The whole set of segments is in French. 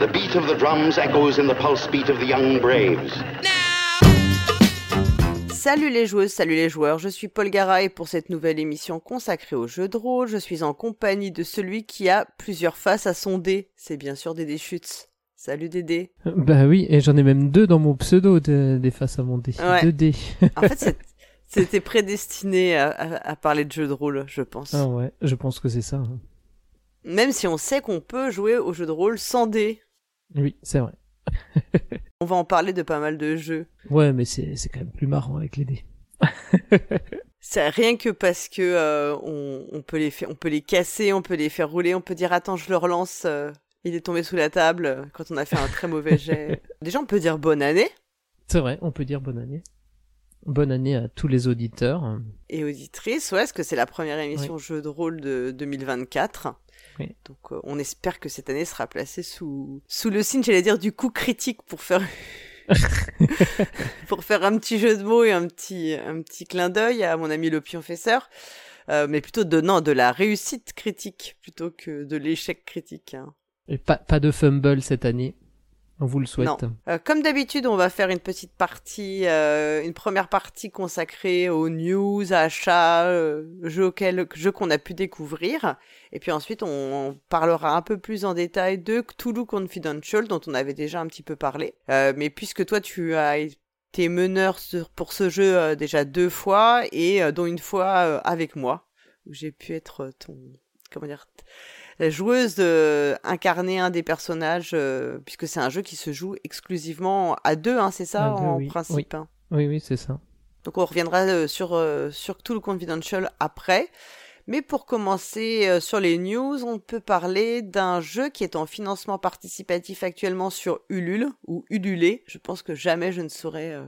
The beat of the drums echoes in the pulse beat of the young braves. Salut les joueuses, salut les joueurs, je suis Paul Gara et pour cette nouvelle émission consacrée aux jeux de rôle, je suis en compagnie de celui qui a plusieurs faces à son dé. C'est bien sûr Dédé Schutz. Salut Dédé. Bah oui, et j'en ai même deux dans mon pseudo de- des faces à mon dé. Ouais. Deux dés. En fait, c'était prédestiné à, à- à parler de jeux de rôle, je pense. ah ouais, je pense que c'est ça. hein. Même si on sait qu'on peut jouer aux jeux de rôle sans dés. Oui, c'est vrai. On va en parler de pas mal de jeux. Ouais, mais c'est c'est quand même plus marrant avec les dés. C'est rien que parce que euh, on, on peut les faire, on peut les casser, on peut les faire rouler, on peut dire attends je le relance, euh, il est tombé sous la table euh, quand on a fait un très mauvais jet. Déjà on peut dire bonne année C'est vrai, on peut dire bonne année. Bonne année à tous les auditeurs. et auditrices, ouais, parce que c'est la première émission jeu de rôle de 2024. Oui. Donc euh, on espère que cette année sera placée sous sous le signe, j'allais dire du coup critique pour faire pour faire un petit jeu de mots et un petit un petit clin d'œil à mon ami le pionfesseur. Euh, mais plutôt de non de la réussite critique plutôt que de l'échec critique. hein. Et pas, pas de fumble cette année. On vous le souhaite. Euh, comme d'habitude, on va faire une petite partie, euh, une première partie consacrée aux news, achats, euh, jeux auxquels, jeux qu'on a pu découvrir. Et puis ensuite, on parlera un peu plus en détail de Cthulhu Confidential, dont on avait déjà un petit peu parlé. Euh, mais puisque toi, tu as été meneur sur- pour ce jeu euh, déjà deux fois, et euh, dont une fois avec moi, où j'ai pu être ton, comment dire, la joueuse de incarner un des personnages, euh, puisque c'est un jeu qui se joue exclusivement à deux, hein, c'est ça deux, en oui. principe. hein. Oui, oui, c'est ça. Donc on reviendra euh, sur euh, sur tout le confidential après. Mais pour commencer euh, sur les news, on peut parler d'un jeu qui est en financement participatif actuellement sur Ulule ou Ululé. Je pense que jamais je ne saurais euh,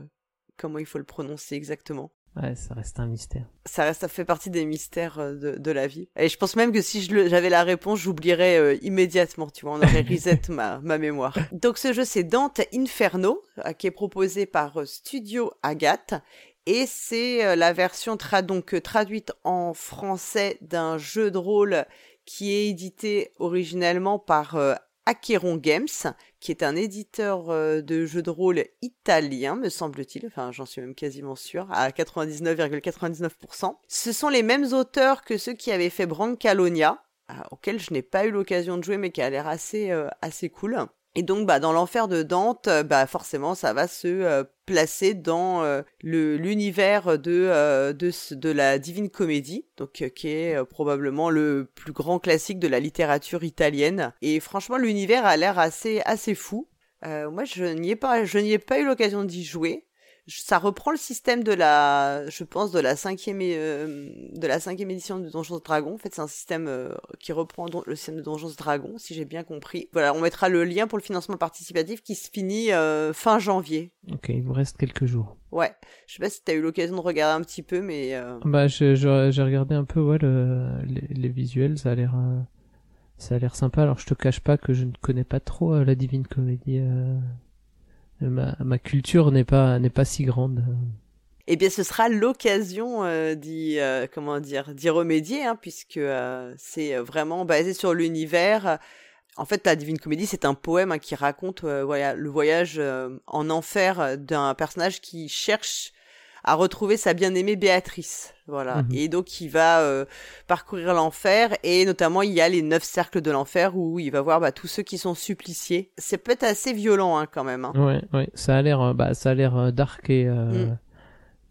comment il faut le prononcer exactement Ouais, ça reste un mystère. ça, reste- ça fait partie des mystères euh, de, de la vie. Et je pense même que si j'avais la réponse, j'oublierais euh, immédiatement, tu vois, on aurait reset ma, ma mémoire. Donc ce jeu, c'est Dante Inferno, euh, qui est proposé par Studio Agathe. Et c'est la version tra donc traduite en français d'un jeu de rôle qui est édité originellement par euh, Acheron Games, qui est un éditeur euh, de jeux de rôle italien, me semble-t-il. Enfin, j'en suis même quasiment sûre, à 99,99%. Ce sont les mêmes auteurs que ceux qui avaient fait Brancalonia, euh, auquel je n'ai pas eu l'occasion de jouer, mais qui a l'air assez, euh, assez cool. Et donc, bah, dans l'enfer de Dante, bah, forcément, ça va se placer dans euh, le l'univers de, euh, de de la Divine Comédie, donc euh, qui est euh, probablement le plus grand classique de la littérature italienne. Et franchement, l'univers a l'air assez assez fou. Euh, moi, je n'y ai pas, je n'y ai pas eu l'occasion d'y jouer. Ça reprend le système de la, je pense, de la cinquième, euh, de la cinquième édition de Donjons et Dragons. En fait, c'est un système euh, qui reprend le système de Donjons et Dragons, si j'ai bien compris. Voilà, on mettra le lien pour le financement participatif qui se finit euh, fin janvier. Ok, il vous reste quelques jours. Ouais, je sais pas si t'as eu l'occasion de regarder un petit peu, mais euh, Bah, j'ai regardé un peu ouais, le, les, les visuels, ça a l'air ça a l'air sympa. Alors, je te cache pas que je ne connais pas trop la Divine Comédie. Ma, culture n'est pas n'est pas si grande. eh bien, ce sera l'occasion euh, d'y, euh, comment dire, d'y remédier, hein, puisque euh, c'est vraiment basé sur l'univers. En fait, la Divine Comédie, c'est un poème hein, qui raconte le voyage en enfer d'un personnage qui cherche à retrouver sa bien-aimée Béatrice. Voilà. Mhm. Et donc, il va euh, parcourir l'enfer, et notamment, il y a les neuf cercles de l'enfer où il va voir bah, tous ceux qui sont suppliciés. C'est peut-être assez violent hein, quand même. Hein. Ouais, ouais, ça a l'air euh, bah ça a l'air euh, dark et euh,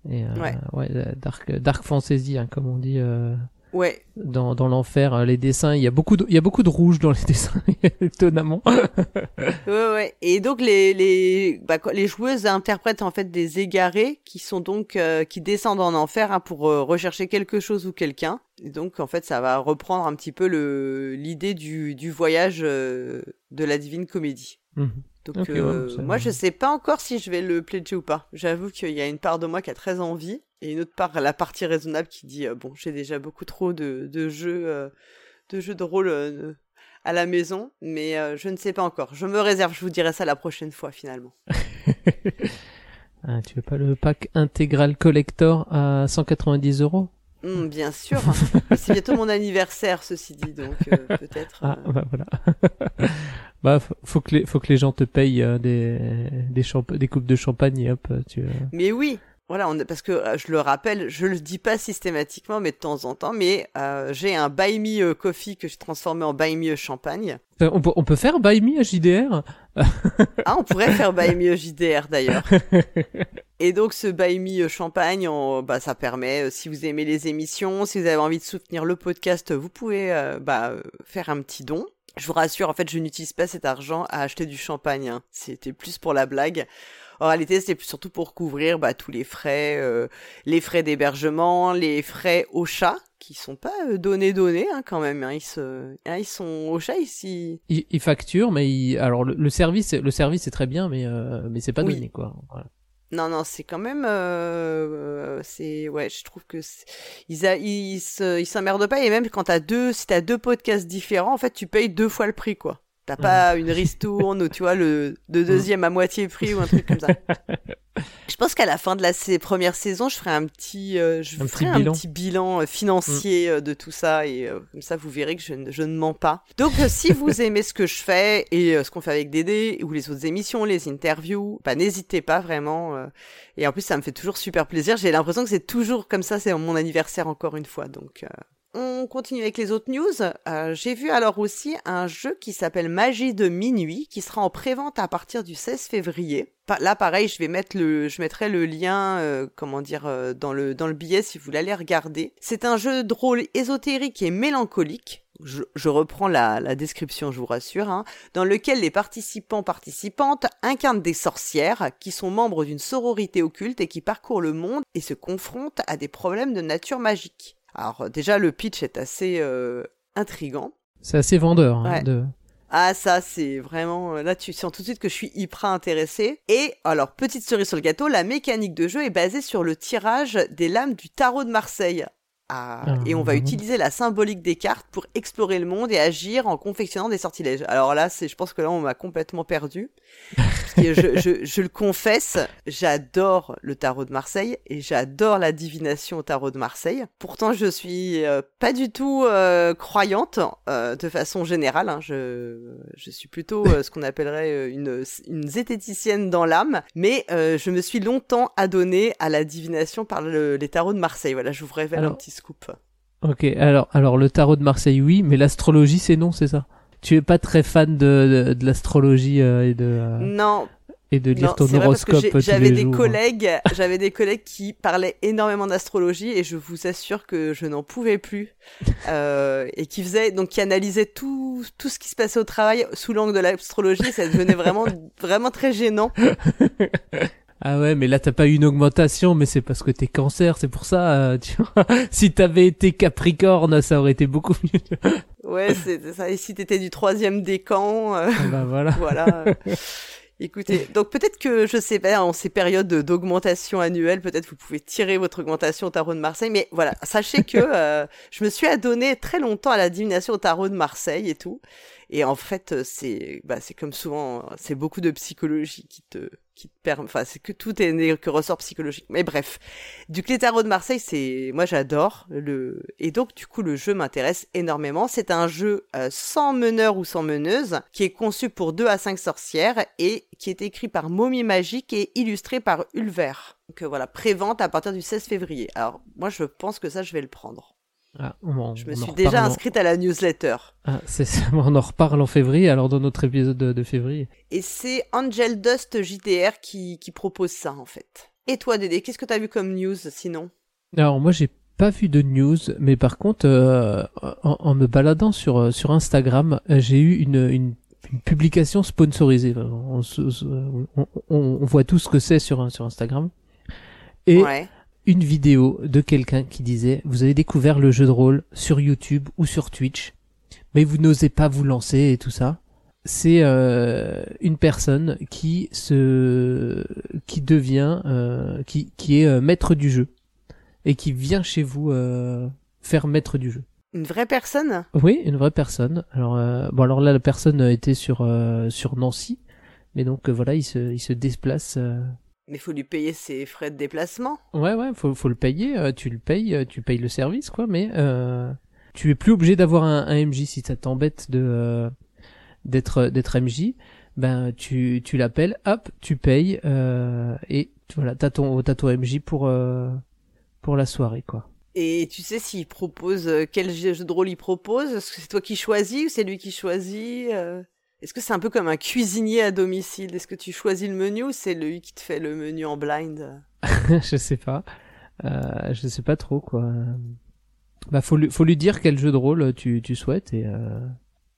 Mm. et euh, Ouais. ouais, dark dark fantasy hein, comme on dit euh, Ouais, dans dans l'enfer euh, les dessins, il y a beaucoup de il y a beaucoup de rouge dans les dessins étonnamment. Ouais, ouais. Et donc les les bah, les joueuses interprètent en fait des égarés qui sont donc euh, qui descendent en enfer hein, pour euh, rechercher quelque chose ou quelqu'un. Et donc en fait ça va reprendre un petit peu le l'idée du du voyage euh, de la divine comédie. Mhm. Donc euh, ouais, moi je sais pas encore si je vais le pledger ou pas. J'avoue qu'il y a une part de moi qui a très envie et une autre part la partie raisonnable qui dit euh, bon j'ai déjà beaucoup trop de de jeux euh, de jeux de rôle à la maison, mais je ne sais pas encore. Je me réserve, je vous dirai ça la prochaine fois finalement. Ah, tu veux pas le pack intégral collector à 190 euros? Hmm, bien sûr. c'est bientôt mon anniversaire, ceci dit, donc euh, peut-être. Ah, euh, bah voilà. bah, faut- que les, faut que les gens te payent euh, des, des, des coupes de champagne et hop, tu. euh, Mais oui, voilà, on, parce que euh, je le rappelle, je le dis pas systématiquement, mais de temps en temps, mais euh, j'ai un Buy Me Coffee que j'ai transformé en Buy Me Champagne. On peut, on peut faire Buy Me à JDR Ah, on pourrait faire Buy Me JDR d'ailleurs. Et donc ce Buy Me Champagne, on- bah, ça permet, euh, si vous aimez les émissions, si vous avez envie de soutenir le podcast, vous pouvez euh, bah, euh, faire un petit don. Je vous rassure, en fait, je n'utilise pas cet argent à acheter du champagne. hein. C'était plus pour la blague. En réalité, c'est surtout pour couvrir bah, tous les frais, euh, les frais d'hébergement, les frais au chat, qui sont pas euh, donnés donnés hein, quand même. hein. Ils, se... hein, ils sont au chat ici. ils, ils facturent, mais ils, alors le, le service, le service est très bien, mais euh, mais c'est pas Oui. donné quoi. Voilà. Non, non, c'est quand même, euh, c'est, ouais, je trouve que ils, ils s'emmerdent pas et même quand t'as deux, si t'as deux podcasts différents, en fait, tu payes deux fois le prix, quoi. T'as pas une ristourne ou tu vois le de deuxième à moitié prix ou un truc comme ça. Je pense qu'à la fin de la sa- première saison, je ferai un petit, euh, je Un ferai petit un bilan. petit bilan euh, financier euh, de tout ça et euh, comme ça vous verrez que je, ne- je ne mens pas. Donc euh, si vous aimez ce que je fais et ce qu'on fait avec Dédé ou les autres émissions, les interviews, bah n'hésitez pas vraiment. et en plus ça me fait toujours super plaisir. J'ai l'impression que c'est toujours comme ça. C'est mon anniversaire encore une fois. Donc on continue avec les autres news. Euh, J'ai vu alors aussi un jeu qui s'appelle Magie de minuit, qui sera en prévente à partir du 16 février. Là, pareil, je vais mettre le, je mettrai le lien, euh, comment dire, euh, dans le dans le billet si vous aller regarder. C'est un jeu de rôle ésotérique et mélancolique. Je, je reprends la, la description, je vous rassure, hein, dans lequel les participants participantes incarnent des sorcières qui sont membres d'une sororité occulte et qui parcourent le monde et se confrontent à des problèmes de nature magique. Alors déjà le pitch est assez euh, intrigant. C'est assez vendeur. hein, Ouais. de... Ah ça c'est vraiment euh, là tu sens tout de suite que je suis hyper intéressée. Et alors petite cerise sur le gâteau, la mécanique de jeu est basée sur le tirage des lames du tarot de Marseille. Ah, Ah. et on va utiliser la symbolique des cartes pour explorer le monde et agir en confectionnant des sortilèges. Alors là, c'est, je pense que là, on m'a complètement perdu. Parce que je, je, je le confesse, j'adore le tarot de Marseille et j'adore la divination au tarot de Marseille. Pourtant, je suis euh, pas du tout euh, croyante euh, de façon générale. hein. Je, je suis plutôt ce qu'on appellerait une, une zététicienne dans l'âme. Mais je me suis longtemps adonnée à la divination par le- les tarots de Marseille. Voilà, je vous révèle un petit scoop. Ok, alors, alors le tarot de Marseille, oui, mais l'astrologie, c'est non, c'est ça? Tu es pas très fan de, de, de l'astrologie euh, et de euh, Non, et de lire non, ton horoscope tous j'avais des jours. hein. collègues, j'avais des collègues qui parlaient énormément d'astrologie et je vous assure que je n'en pouvais plus euh, et qui faisaient donc qui analysaient tout tout ce qui se passait au travail sous l'angle de l'astrologie, ça devenait vraiment vraiment très gênant. Ah ouais, mais là t'as pas eu une augmentation, mais c'est parce que t'es cancer, c'est pour ça. euh, tu vois. si t'avais été Capricorne, ça aurait été beaucoup mieux. Ouais, c'est ça. Et si t'étais du troisième décan, euh, Ah bah voilà. voilà. Écoutez, donc peut-être que, je sais pas, en ces périodes d'augmentation annuelle, peut-être vous pouvez tirer votre augmentation au tarot de Marseille, mais voilà, sachez que euh, je me suis adonné très longtemps à la divination au tarot de Marseille et tout, et en fait, euh, c'est bah, c'est comme souvent, c'est beaucoup de psychologie qui te qui te permet, enfin, c'est que tout est que ressort psychologique. Mais bref, du coup, les tarots de Marseille, c'est, moi j'adore le, et donc du coup le jeu m'intéresse énormément. C'est un jeu euh, sans meneur ou sans meneuse, qui est conçu pour 2 à 5 sorcières et qui est écrit par Momie Magique et illustré par Ulver. Donc voilà, prévente à partir du 16 février. Alors moi je pense que ça je vais le prendre. Ah, on- Je me on suis déjà en- inscrite à la newsletter. Ah, c'est ça, on en reparle en février, alors dans notre épisode de, de février. Et c'est Angel Dust JDR qui, qui propose ça en fait. Et toi Dédé, qu'est-ce que t'as vu comme news sinon? Alors moi j'ai pas vu de news, mais par contre euh, en, en me baladant sur euh, sur Instagram, euh, j'ai eu une, une une publication sponsorisée. On, on, on- on voit tout ce que c'est sur sur Instagram. Et Ouais. Une vidéo de quelqu'un qui disait vous avez découvert le jeu de rôle sur YouTube ou sur Twitch, mais vous n'osez pas vous lancer et tout ça. C'est euh, une personne qui se qui devient euh, qui qui est euh, maître du jeu et qui vient chez vous euh, faire maître du jeu. Une vraie personne? Oui, une vraie personne. Alors euh, bon alors là la personne était sur euh, sur Nancy, mais donc voilà il se il se déplace euh, Mais faut lui payer ses frais de déplacement. Ouais, ouais, faut, faut le payer. euh, tu le payes, euh, tu payes le service, quoi. Mais euh, tu es plus obligé d'avoir un, un MJ si ça t'embête de euh, d'être d'être MJ. Ben tu tu l'appelles, hop, tu payes euh, et voilà, t'as ton t'as ton MJ pour euh, pour la soirée, quoi. Et tu sais s'il propose euh, quel jeu de rôle il propose? Est-ce que c'est toi qui choisis ou c'est lui qui choisit euh? Est-ce que c'est un peu comme un cuisinier à domicile? Est-ce que tu choisis le menu ou c'est lui qui te fait le menu en blind? Je sais pas. Euh, je sais pas trop quoi. Bah faut lui, faut lui dire quel jeu de rôle tu, tu souhaites et euh,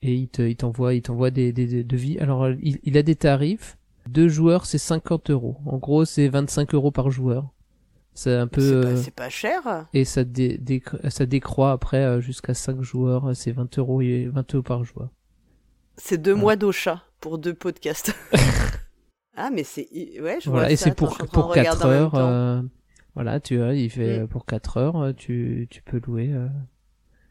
et il te il t'envoie il t'envoie des, des, des devis. Alors il, il a des tarifs. Deux joueurs c'est 50 euros. En gros c'est 25 euros par joueur. C'est un peu C'est pas, euh, pas cher. et ça dé, décr- ça décroît après euh, jusqu'à 5 joueurs. C'est 20 euros et 20 euros par joueur. C'est deux Ouais. mois d'Ocha pour deux podcasts. ah mais c'est ouais je Voilà vois et c'est pour pour de regarder 4 en même heures. euh, voilà tu vois il fait euh, pour 4 heures euh, tu tu peux louer euh,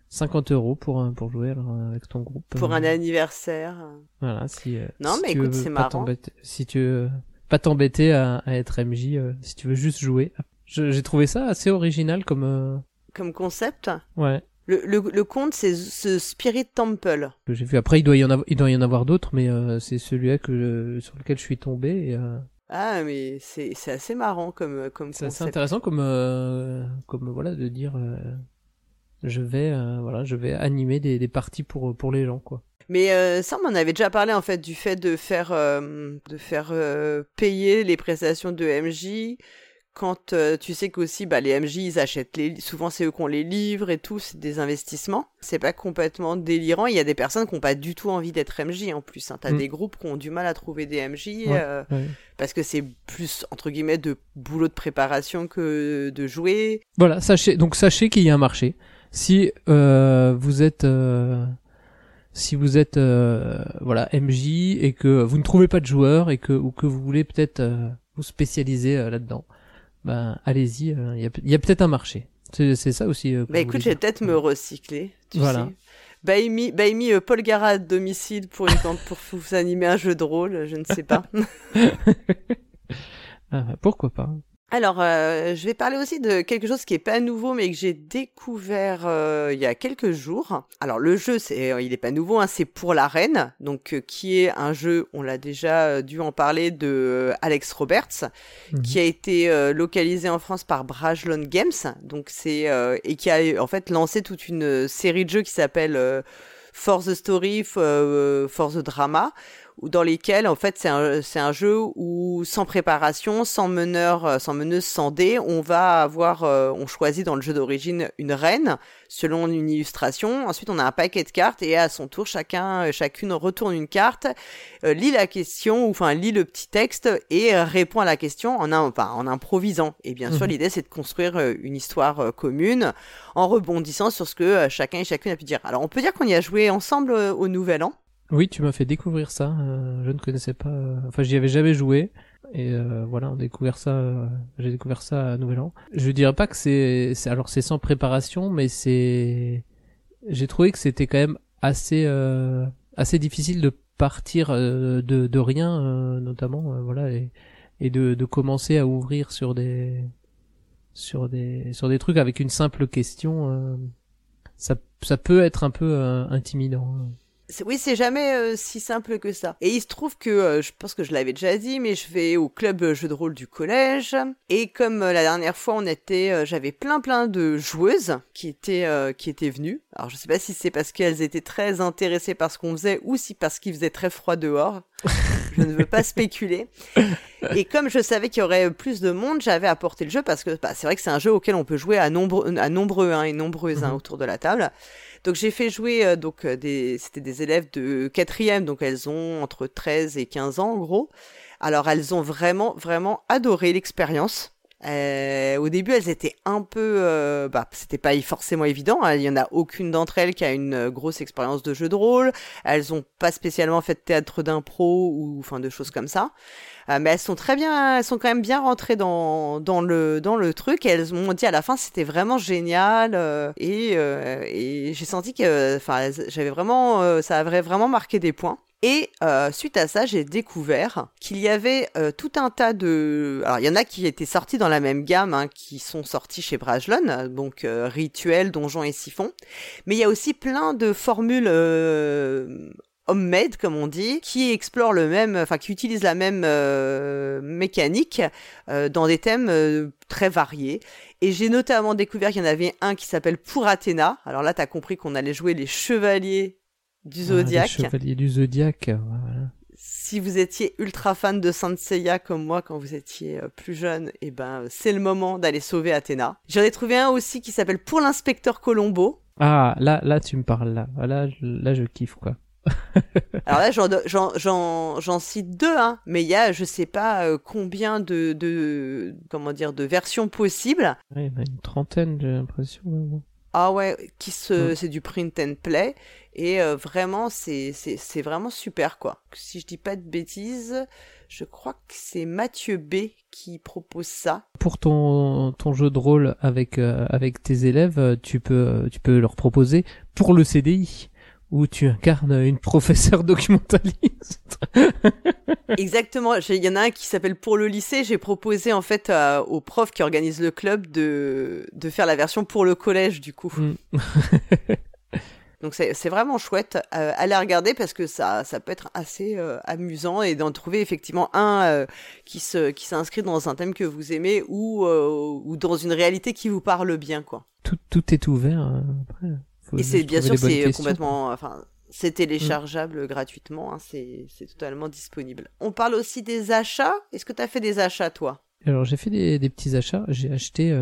50 euros pour pour jouer avec ton groupe. Pour euh, un anniversaire. Voilà, si, Non, si mais tu écoute, c'est marrant. Si tu veux pas t'embêter à, à être MJ, si tu veux juste jouer. J'ai trouvé ça assez original comme... Comme concept. Ouais, Le, le, le conte c'est ce Spirit Temple. que j'ai vu. Après, il doit y en avoir, il doit y en avoir d'autres, mais euh, c'est celui-là que je- sur lequel je suis tombé. et, euh, Ah mais c'est c'est assez marrant comme comme c'est assez intéressant comme, euh, comme voilà, de dire... euh, je vais, euh, voilà, je vais animer des, des parties pour, pour les gens, quoi. Mais euh, ça, on en avait déjà parlé en fait du fait de faire euh, de faire euh, payer les prestations de MJ quand euh, tu sais qu'aussi bah les MJ ils achètent les souvent c'est eux qui ont les livres et tout, c'est des investissements. C'est pas complètement délirant, il y a des personnes qui ont pas du tout envie d'être MJ en plus hein. T'as Mm. des groupes qui ont du mal à trouver des MJ Ouais. euh, Ouais. parce que c'est plus entre guillemets de boulot de préparation que de jouer. Voilà, sachez donc sachez qu'il y a un marché. Si euh, vous êtes euh, si vous êtes euh, voilà MJ et que vous ne trouvez pas de joueurs et que ou que vous voulez peut-être euh, vous spécialiser là-dedans, ben allez-y, euh, il y a, peut-être un marché. C'est ça aussi. euh, Bah écoute, je vais peut-être me recycler. Tu Voilà. sais. Baimi, Baimi euh, Paul Gara à domicile pour, une, pour vous animer un jeu de rôle, je ne sais pas. Ah, pourquoi pas Alors, euh, je vais parler aussi de quelque chose qui est pas nouveau, mais que j'ai découvert euh, il y a quelques jours. Alors, le jeu, c'est, euh, il est pas nouveau, hein, c'est pour la reine, donc euh, qui est un jeu, on l'a déjà dû en parler, de Alex Roberts, Mhm. qui a été localisé en France par Brajlon Games, donc c'est euh, et qui a en fait lancé toute une série de jeux qui s'appelle euh, For the Story, euh, For the Drama, dans lesquels en fait c'est un c'est un jeu où sans préparation, sans meneur, euh, sans meneuse, sans dés, on va avoir euh, on choisit dans le jeu d'origine une reine selon une illustration. Ensuite, on a un paquet de cartes et à son tour, chacun euh, chacune retourne une carte, euh, lit la question ou enfin lit le petit texte et répond à la question en un, enfin, en improvisant. Et bien sûr, Mhm. l'idée c'est de construire une histoire commune en rebondissant sur ce que chacun et chacune a pu dire. Alors, on peut dire qu'on y a joué ensemble au Nouvel An? Oui, tu m'as fait découvrir ça. euh, je ne connaissais pas. euh, Enfin, j'y avais jamais joué. Et euh, voilà, on découvert ça. euh, J'ai découvert ça à Nouvel An. Je dirais pas que c'est. Alors, c'est sans préparation, mais c'est. J'ai trouvé que c'était quand même assez euh, assez difficile de partir euh, de de rien, notamment. voilà, et et de de commencer à ouvrir sur des sur des sur des trucs avec une simple question. ça ça peut être un peu intimidant. Oui, c'est jamais euh, si simple que ça. Et il se trouve que, euh, je pense que je l'avais déjà dit, mais je vais au club euh, jeu de rôle du collège. Et comme la dernière fois, on était, j'avais plein plein de joueuses qui étaient qui étaient venues. Alors je sais pas si c'est parce qu'elles étaient très intéressées par ce qu'on faisait ou si parce qu'il faisait très froid dehors. je ne veux pas spéculer. Et comme je savais qu'il y aurait plus de monde, j'avais apporté le jeu parce que bah, c'est vrai que c'est un jeu auquel on peut jouer à nombreux, à nombreux hein, et nombreuses hein, Mhm. autour de la table. Donc j'ai fait jouer euh, donc euh, des c'était des élèves de quatrième donc elles ont entre 13 et 15 ans en gros. Alors elles ont vraiment vraiment adoré l'expérience. Euh, au début, elles étaient un peu, euh, bah, c'était pas forcément évident. hein. Il y en a aucune d'entre elles qui a une euh, grosse expérience de jeu de rôle. Elles ont pas spécialement fait de théâtre d'impro ou enfin de choses comme ça. Euh, mais elles sont très bien, elles sont quand même bien rentrées dans dans le dans le truc. Elles m'ont dit à la fin c'était vraiment génial euh, et et j'ai senti que, enfin, j'avais vraiment, ça avait vraiment marqué des points. Et euh, suite à ça, j'ai découvert qu'il y avait euh, tout un tas de... Alors, il y en a qui étaient sortis dans la même gamme, hein, qui sont sortis chez Brajlon, donc euh, Rituel, Donjon et Siphon. Mais il y a aussi plein de formules euh, homemade, comme on dit, qui explorent le même, enfin qui utilisent la même mécanique dans des thèmes très variés. Et j'ai notamment découvert qu'il y en avait un qui s'appelle Pour Athéna. Alors là, t'as compris qu'on allait jouer les chevaliers du Ah, zodiaque. les chevaliers du zodiaque. Voilà. Si vous étiez ultra fan de Saint Seiya comme moi quand vous étiez euh, plus jeune, eh ben euh, c'est le moment d'aller sauver Athéna. J'en ai trouvé un aussi qui s'appelle Pour l'inspecteur Colombo. Ah, là, là, tu me parles là. Là, je- là, je kiffe quoi. Alors là, j'en, cite deux, hein, mais il y a, je sais pas euh, combien de, de, comment dire, de versions possibles. Ouais, il y en a une trentaine, j'ai l'impression. ouais. Ah ouais, qui se, Mm. c'est du print and play et euh, vraiment, c'est, c'est, c'est vraiment super quoi. Si je dis pas de bêtises, je crois que c'est Mathieu B qui propose ça. Pour ton, ton jeu de rôle avec, euh, avec tes élèves, euh, tu peux, euh, tu peux leur proposer pour le CDI où tu incarnes une professeure documentaliste. Exactement. Il y en a un qui s'appelle pour le lycée. J'ai proposé en fait à- aux profs qui organisent le club de, de faire la version pour le collège du coup. Mm. Donc c'est vraiment chouette euh, à la regarder parce que ça ça peut être assez euh, amusant et d'en trouver effectivement un euh, qui se qui s'inscrit dans un thème que vous aimez ou euh, ou dans une réalité qui vous parle bien quoi. tout, tout est ouvert. Après, faut Et c'est bien sûr c'est complètement enfin c'est téléchargeable gratuitement hein, c'est c'est totalement disponible. On parle aussi des achats. Est-ce que tu as fait des achats toi? Alors j'ai fait des, des petits achats. J'ai acheté.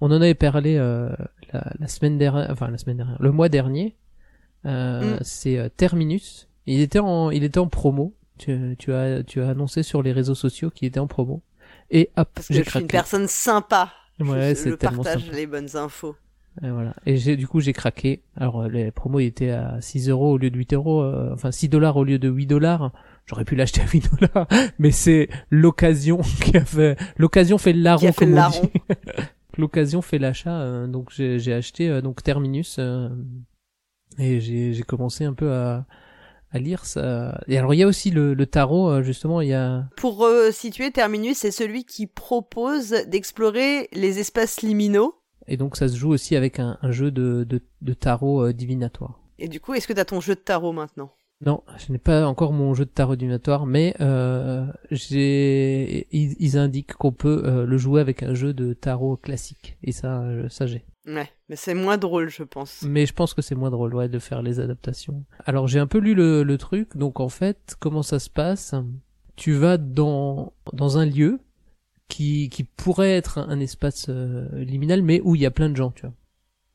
on en avait parlé la, la semaine dernière, enfin la semaine dernière, le mois dernier. Euh, Mm. C'est euh, Terminus. Il était en, il était en promo. Tu, tu as, tu as annoncé sur les réseaux sociaux qu'il était en promo. Et hop, Parce que j'ai je suis une craqué. personne sympa. Ouais, je, c'est je partage sympa. les bonnes infos. Et voilà. Et j'ai, du coup, j'ai craqué. Alors, euh, les promos étaient à 6 euros au lieu de 8 euros, euh, enfin 6 dollars au lieu de 8 dollars. J'aurais pu l'acheter à 8 dollars, mais c'est l'occasion qui a fait, l'occasion fait le larron, Qui a fait comme le on larron. dit. L'occasion fait l'achat, euh, donc j'ai, j'ai acheté euh, donc Terminus et j'ai, commencé un peu à, à lire ça. Et alors il y a aussi le, le tarot, euh, justement, il y a Pour euh, situer, Terminus, c'est celui qui propose d'explorer les espaces liminaux. et donc ça se joue aussi avec un, un jeu de, de, de tarot euh, divinatoire. Et du coup, est-ce que tu as ton jeu de tarot maintenant? Non, je n'ai pas encore mon jeu de tarot divinatoire, mais euh, j'ai ils, ils indiquent qu'on peut le jouer avec un jeu de tarot classique et ça ça j'ai. Ouais, mais c'est moins drôle, je pense. Mais je pense que c'est moins drôle ouais de faire les adaptations. Alors j'ai un peu lu le, le truc, donc en fait comment ça se passe? Tu vas dans dans un lieu qui qui pourrait être un, un espace euh, liminal, mais où il y a plein de gens, tu vois.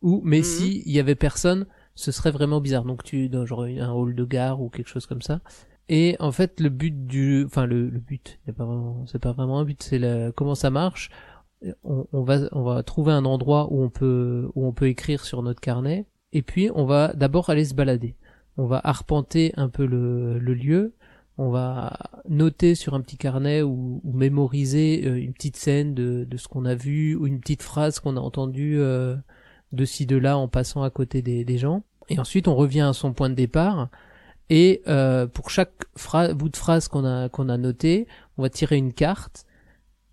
Ou mais Mhm. si il y avait personne, ce serait vraiment bizarre. Donc tu dans genre un hall de gare ou quelque chose comme ça. Et en fait, le but du, enfin le, le but, a pas vraiment, c'est pas vraiment un but, c'est le, comment ça marche? On, on va, on va trouver un endroit où on peut, où on peut écrire sur notre carnet, et puis on va d'abord aller se balader. On va arpenter un peu le, le lieu. On va noter sur un petit carnet ou, ou mémoriser euh, une petite scène de, de ce qu'on a vu ou une petite phrase qu'on a entendue euh, de ci de là en passant à côté des, des gens. Et ensuite on revient à son point de départ et euh, pour chaque bout de phrase qu'on a qu'on a noté, on va tirer une carte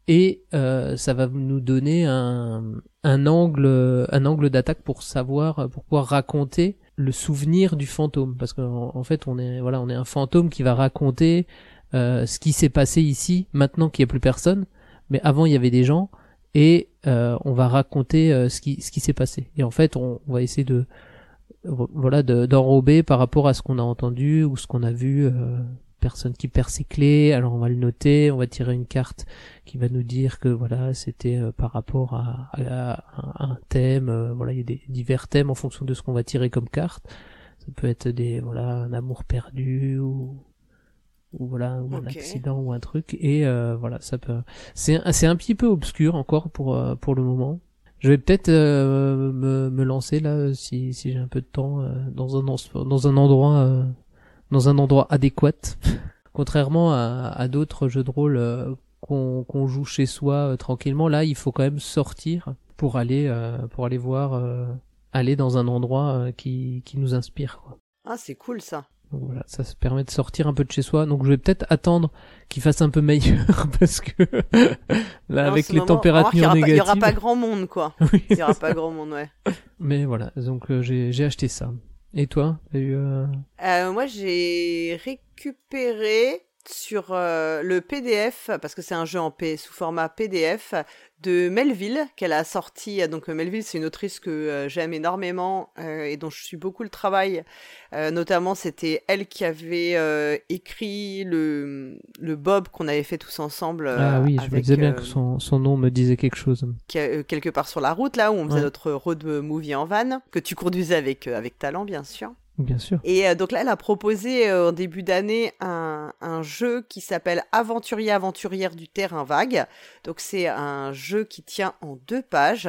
et euh, ça va nous donner un, un angle un angle d'attaque pour savoir pour pouvoir raconter le souvenir du fantôme. Parce qu'en en fait on est voilà on est un fantôme qui va raconter euh, ce qui s'est passé ici maintenant qu'il n'y a plus personne. Mais avant il y avait des gens et euh, on va raconter ce qui ce qui s'est passé. Et en fait on, va essayer de voilà de- d'enrober par rapport à ce qu'on a entendu ou ce qu'on a vu personne qui perd ses clés alors on va le noter on va tirer une carte qui va nous dire que voilà c'était euh, par rapport à, à- à un thème euh, voilà il y a des divers thèmes en fonction de ce qu'on va tirer comme carte. Ça peut être des voilà un amour perdu ou ou voilà ou un accident ou un truc. Et euh, voilà ça peut c'est c'est un petit peu obscur encore pour euh, pour le moment. Je vais peut-être euh, me, me lancer là si, si j'ai un peu de temps euh, dans un dans un endroit euh, dans un endroit adéquat contrairement à, à d'autres jeux de rôle euh, qu'on joue chez soi euh, tranquillement là il faut quand même sortir pour aller euh, pour aller voir euh, aller dans un endroit euh, qui qui nous inspire quoi. Ah, c'est cool ça. Donc voilà, ça se permet de sortir un peu de chez soi. Donc je vais peut-être attendre qu'il fasse un peu meilleur parce que là, avec les moment, températures il y aura pas- négatives. Il y aura pas grand monde, quoi. Oui, Il y aura pas grand monde, ouais. Mais voilà, donc euh, j'ai acheté ça. Et toi, t'as eu euh, Euh, moi, j'ai récupéré sur euh, le PDF, parce que c'est un jeu en P sous format PDF, de Melville, qu'elle a sorti. Donc euh, Melville, c'est une autrice que euh, j'aime énormément euh, et dont je suis beaucoup le travail. Notamment, c'était elle qui avait écrit le, le Bob qu'on avait fait tous ensemble. Ah oui, je me avec, disais bien que son, son nom me disait quelque chose. quelque part sur la route, là où on faisait Ouais. notre road movie en van, que tu conduisais avec, avec talent, bien sûr. Et euh, donc là, elle a proposé euh, en début d'année un, jeu qui s'appelle Aventurier Aventurière du terrain vague. Donc c'est un jeu qui tient en deux pages.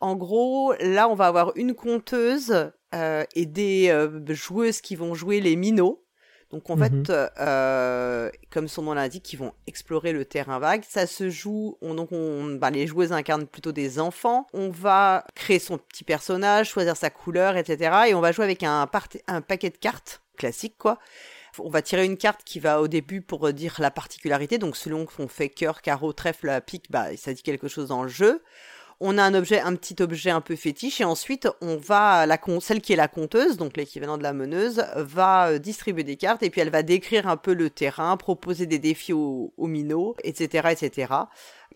En gros, là, on va avoir une conteuse euh, et des joueuses qui vont jouer les minots. Donc en Mhm. fait, euh, comme son nom l'indique, ils vont explorer le terrain vague. Ça se joue, on, donc on, bah, les joueuses incarnent plutôt des enfants. On va créer son petit personnage, choisir sa couleur, etc. Et on va jouer avec un, part- un paquet de cartes classique, quoi. On va tirer une carte qui va au début pour dire la particularité. Donc selon qu'on fait cœur, carreau, trèfle, pique, bah ça dit quelque chose dans le jeu. On a un objet, un petit objet un peu fétiche, et ensuite on va la celle qui est la conteuse, donc l'équivalent de la meneuse, va euh, distribuer des cartes et puis elle va décrire un peu le terrain, proposer des défis aux, aux minots, etc., etc.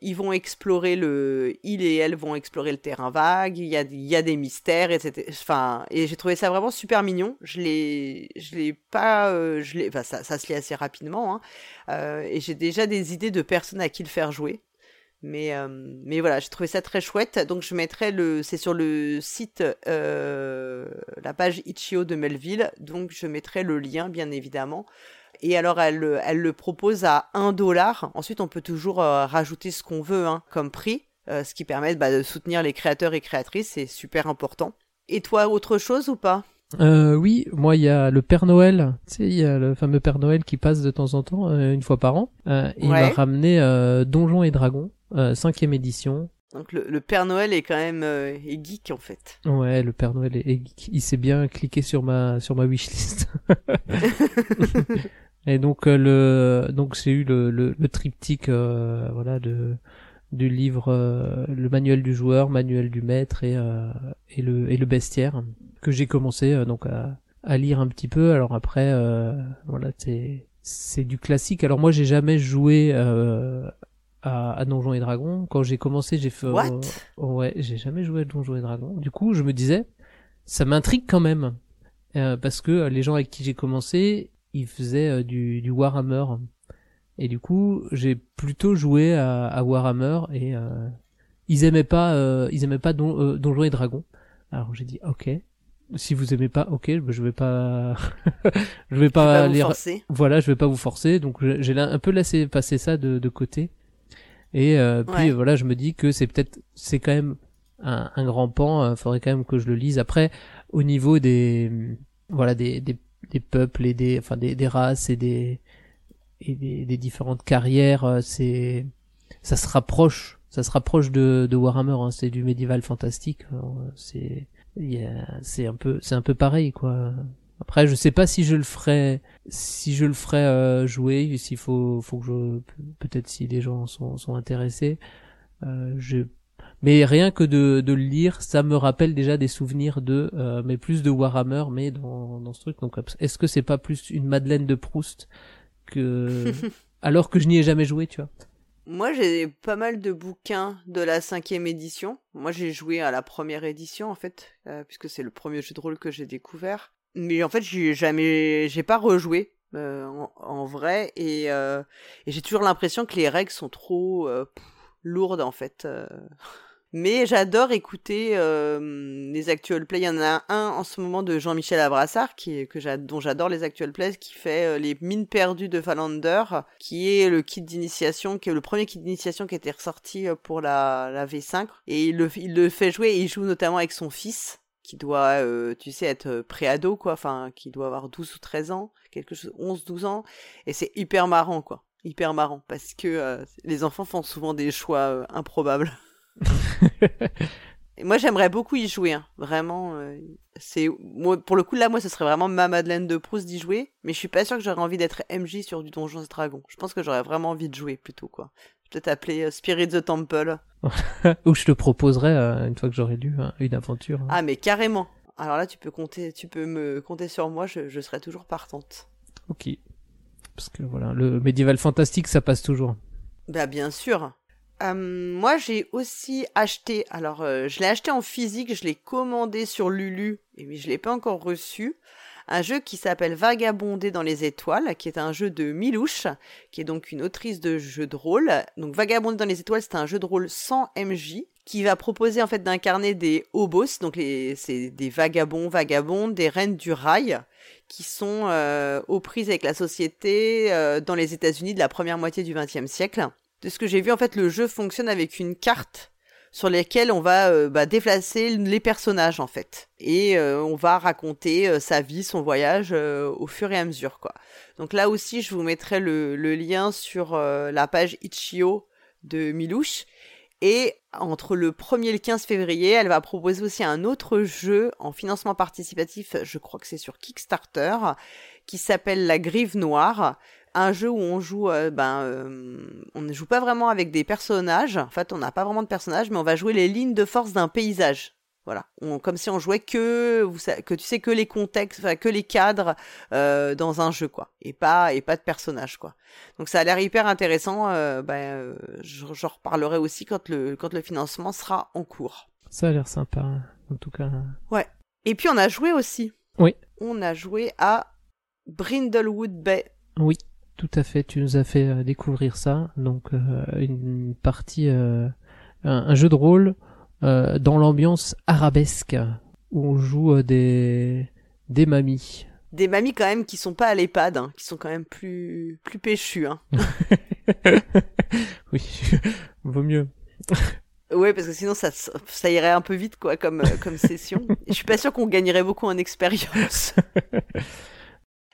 Ils vont explorer le, il et elle vont explorer le terrain vague. Il y a, des mystères, etc. Enfin, et j'ai trouvé ça vraiment super mignon. Je l'ai, je l'ai pas, euh, je l'ai, enfin, ça, ça se lit assez rapidement. Hein. Euh, et j'ai déjà des idées de personnes à qui le faire jouer. Mais, euh, mais voilà, j'ai trouvé ça très chouette. Donc je mettrai le, c'est sur le site, euh, la page Itch.io de Melville. Donc je mettrai le lien, bien évidemment. Et alors elle, le- elle le propose à 1 dollar. Ensuite, on peut toujours euh, rajouter ce qu'on veut hein, comme prix, ce qui permet bah, de soutenir les créateurs et créatrices. C'est super important. Et toi, autre chose ou pas? Euh, oui, moi il y a le Père Noël, tu sais, il y a le fameux Père Noël qui passe de temps en temps, euh, une fois par an. Euh, Il Ouais. m'a ramené euh, Donjons et Dragons, cinquième édition. Donc le, le Père Noël est quand même est geek en fait. Ouais, le Père Noël est, est geek. il s'est bien cliqué sur ma sur ma wishlist. et donc le donc j'ai eu le le, le triptyque voilà de du livre euh, le manuel du joueur, manuel du maître et euh, et le et le bestiaire que j'ai commencé euh, donc à à lire un petit peu. Alors après euh, voilà c'est c'est du classique. Alors moi j'ai jamais joué euh, à, à Donjons et Dragons. Quand j'ai commencé, j'ai fait What? Ouais, j'ai jamais joué à Donjons et Dragons. Du coup, je me disais, ça m'intrigue quand même. Euh, parce que les gens avec qui j'ai commencé, ils faisaient du, du Warhammer. Et du coup, j'ai plutôt joué à, à Warhammer et euh, ils aimaient pas, euh, ils aimaient pas Don, euh, Donjons et Dragons. Alors j'ai dit, ok. Si vous aimez pas, ok, ben, je vais pas, je vais pas, pas vous lire. forcer. Voilà, je vais pas vous forcer, donc j'ai un peu laissé passer ça de, de côté. Et euh, puis Ouais. voilà, je me dis que c'est peut-être, c'est quand même un, un grand pan. euh, faudrait quand même que je le lise. Après, au niveau des, voilà, des, des, des peuples et des, enfin des, des races et des et des, des différentes carrières, euh, c'est, ça se rapproche, ça se rapproche de, de Warhammer. hein, c'est du médiéval fantastique. euh, c'est, c'est un peu, c'est un peu pareil quoi. Après, je sais pas si je le ferai, si je le ferai euh, jouer, s'il faut, faut que je, peut-être si les gens sont, sont intéressés, euh, je, mais rien que de, de le lire, ça me rappelle déjà des souvenirs de, euh, mais plus de Warhammer, mais dans, dans ce truc. Donc, est-ce que c'est pas plus une Madeleine de Proust que, alors que je n'y ai jamais joué, tu vois Moi, j'ai pas mal de bouquins de la cinquième édition. Moi, j'ai joué à la première édition, en fait, euh, puisque c'est le premier jeu de rôle que j'ai découvert. Mais en fait, j'ai jamais, j'ai pas rejoué euh, en, en vrai, et, euh, et j'ai toujours l'impression que les règles sont trop pff, lourdes, en fait. Euh. Mais j'adore écouter euh, les actual plays. Il y en a un en ce moment de Jean-Michel Abrassard, qui que dont j'adore les actual plays, qui fait euh, les mines perdues de Falander, qui est le kit d'initiation, qui est le premier kit d'initiation qui était ressorti euh, pour la, la V5. Et il le, il le fait jouer et il joue notamment avec son fils, qui doit, euh, tu sais, être pré-ado, quoi, enfin, qui doit avoir 12 ou 13 ans, quelque chose, 11, 12 ans. Et c'est hyper marrant, quoi. Hyper marrant, parce que euh, les enfants font souvent des choix euh, improbables. Moi, j'aimerais beaucoup y jouer, hein. vraiment. euh, c'est moi, pour le coup là, moi, ce serait vraiment ma Madeleine de Proust d'y jouer, mais je suis pas sûr que j'aurais envie d'être MJ sur du Donjons et Dragons. Je pense que j'aurais vraiment envie de jouer plutôt quoi. Peut-être appeler euh, Spirit the Temple. Ou je te proposerai, euh, une fois que j'aurai lu, hein, une aventure. hein. Ah, mais carrément. Alors là, tu peux compter, tu peux me compter sur moi. Je, je serai toujours partante. Ok. Parce que voilà, le médiéval fantastique, ça passe toujours. Bah bien sûr. Euh, moi j'ai aussi acheté, alors euh, je l'ai acheté en physique, je l'ai commandé sur Lulu, mais je l'ai pas encore reçu, un jeu qui s'appelle Vagabonder dans les étoiles, qui est un jeu de Milouche, qui est donc une autrice de jeux de rôle. Donc Vagabonder dans les étoiles, c'est un jeu de rôle sans MJ, qui va proposer en fait d'incarner des hobos, donc c'est des vagabonds, vagabondes, des reines du rail, qui sont euh, aux prises avec la société euh, dans les États-Unis de la première moitié du XXe siècle. De ce que j'ai vu, en fait, le jeu fonctionne avec une carte sur laquelle on va euh, bah, déplacer les personnages, en fait. Et euh, on va raconter euh, sa vie, son voyage au fur et à mesure, quoi. Donc là aussi, je vous mettrai le, lien sur la page Itch.io de Milouche. Et entre le 1er et le 15 février, elle va proposer aussi un autre jeu en financement participatif, je crois que c'est sur Kickstarter, qui s'appelle La Grive Noire. Un jeu où on joue, euh, ben, euh, on ne joue pas vraiment avec des personnages. En fait, on n'a pas vraiment de personnages, mais on va jouer les lignes de force d'un paysage. Voilà, on, comme si on jouait que, vous que tu sais que les contextes, enfin que les cadres euh, dans un jeu quoi, et pas et pas de personnages quoi. Donc ça a l'air hyper intéressant. Euh, ben, euh, je- j'en reparlerai aussi quand le quand le financement sera en cours. Ça a l'air sympa, hein. en tout cas. Et puis on a joué aussi. Oui. On a joué à Brindlewood Bay. Oui, tout à fait. Tu nous as fait euh, découvrir ça. Donc euh, une partie, euh, un, un jeu de rôle dans l'ambiance arabesque où on joue des des mamies. Des mamies quand même qui sont pas à l'EHPAD, hein, qui sont quand même plus plus péchues. Hein. oui, vaut mieux. Ouais, parce que sinon ça ça irait un peu vite quoi comme comme session. Je suis pas sûr qu'on gagnerait beaucoup en expérience.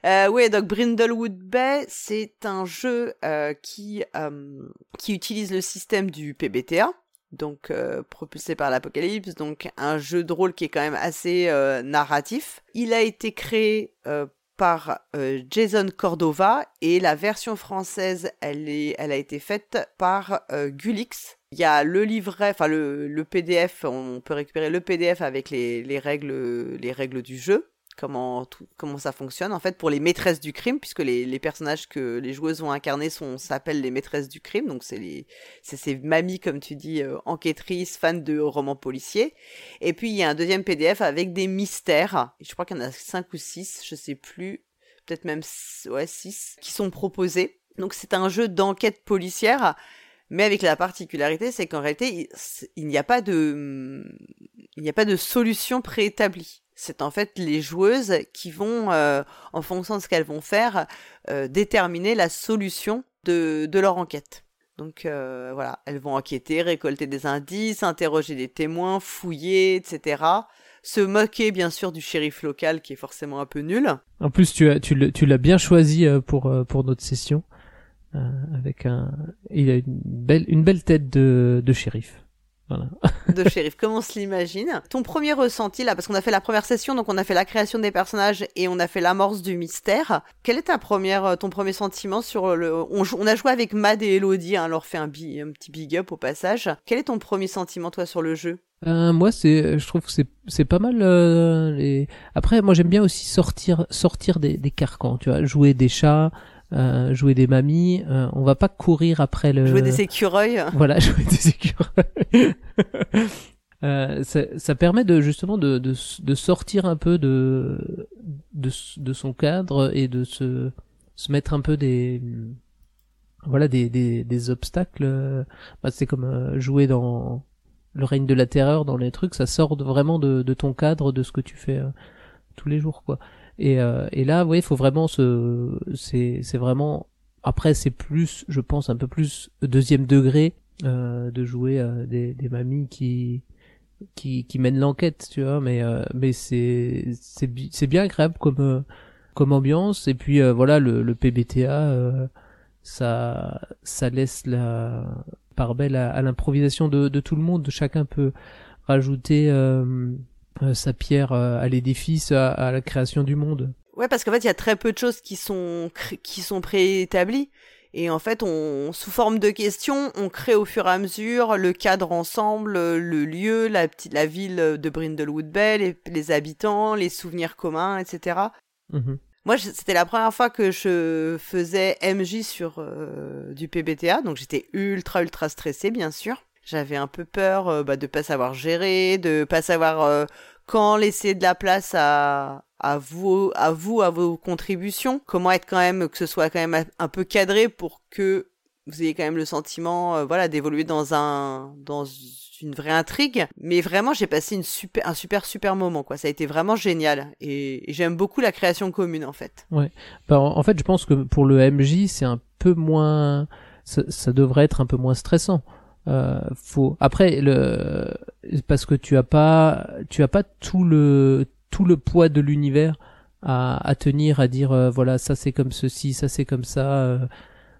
Euh, ouais, donc Brindlewood Bay, c'est un jeu euh, qui euh, qui utilise le système du PBTA, donc euh, propulsé par l'Apocalypse, donc un jeu de rôle qui est quand même assez euh, narratif. Il a été créé euh, par Jason Cordova et la version française, elle est, elle a été faite par Gulix. Il y a le livret, enfin le, le PDF, on peut récupérer le PDF avec les, les règles, les règles du jeu comment ça fonctionne en fait pour les maîtresses du crime puisque les, personnages que les joueuses ont incarnés sont s'appellent les maîtresses du crime. Donc c'est ces mamies comme tu dis euh, enquêtrices fans de romans policiers. Et puis il y a un deuxième PDF avec des mystères. Je crois qu'il y en a cinq ou six je sais plus. Peut-être même ouais qui sont proposés. Donc c'est un jeu d'enquête policière. Mais avec la particularité, c'est qu'en réalité, il n'y a pas de, il n'y a pas de solution préétablie. C'est en fait les joueuses qui vont, euh, en fonction de ce qu'elles vont faire, euh, déterminer la solution de, de leur enquête. Donc euh, voilà, elles vont enquêter, récolter des indices, interroger des témoins, fouiller, etc. Se moquer bien sûr du shérif local qui est forcément un peu nul. En plus, tu as, tu l'as bien choisi euh, pour euh, pour notre session. Euh, avec un, il a une belle une belle tête de de shérif. Voilà. de shérif, comme on se l'imagine? Ton premier ressenti là, parce qu'on a fait la première session, donc on a fait la création des personnages et on a fait l'amorce du mystère. Quel est ta première, euh, ton premier sentiment sur le On, a joué avec Mad et Elodie, hein, on leur fait un, bi- un petit big up au passage. Quel est ton premier sentiment toi sur le jeu? Euh, moi, c'est, je trouve que c'est, c'est pas mal. euh, les... Après, moi, j'aime bien aussi sortir, sortir des, des carcans. Tu vois, jouer des chats, euh, jouer des mamies. euh, on va pas courir après le. Jouer des écureuils Voilà, jouer des écureuils. Euh, ça, ça permet de justement de, de, de sortir un peu de, de de son cadre et de se se mettre un peu des voilà des des, des obstacles. Bah, c'est comme euh, jouer dans le règne de la terreur dans les trucs, ça sort de- vraiment de, de ton cadre, de ce que tu fais euh, tous les jours quoi. Et euh, et là, oui, il faut vraiment se c'est c'est vraiment après c'est plus je pense un peu plus deuxième degré euh, de jouer euh, des des mamies qui qui qui mènent l'enquête, tu vois, mais euh, mais c'est c'est c'est bien agréable comme euh, comme ambiance. Et puis euh, voilà le le PBTA ça ça laisse la part belle à, à l'improvisation de, de tout le monde. Chacun peut rajouter sa pierre euh, à l'édifice, à, à la création du monde. Ouais, parce qu'en fait, il y a très peu de choses qui sont qui sont préétablies. Et en fait, on, sous forme de questions, on crée au fur et à mesure le cadre ensemble, le lieu, la petite, la ville de Brindlewood Bay, les, les habitants, les souvenirs communs, etc. Mhm. Moi, c'était la première fois que je faisais MJ sur euh, du PBTA, donc j'étais ultra ultra stressée, bien sûr. J'avais un peu peur euh, bah, de pas savoir gérer, de pas savoir euh, quand laisser de la place à à vous, à vous, à vos contributions. Comment être quand même que ce soit quand même un peu cadré pour que vous ayez quand même le sentiment, euh, voilà, d'évoluer dans un dans une vraie intrigue. Mais vraiment, j'ai passé une super un super super moment quoi. Ça a été vraiment génial et, et j'aime beaucoup la création commune en fait. Bah, en en fait, je pense que pour le MJ, c'est un peu moins, ça, ça devrait être un peu moins stressant. Euh, faut après le parce que tu as pas tu as pas tout le tout le poids de l'univers à, à tenir à dire euh, voilà ça c'est comme ceci ça c'est comme ça euh,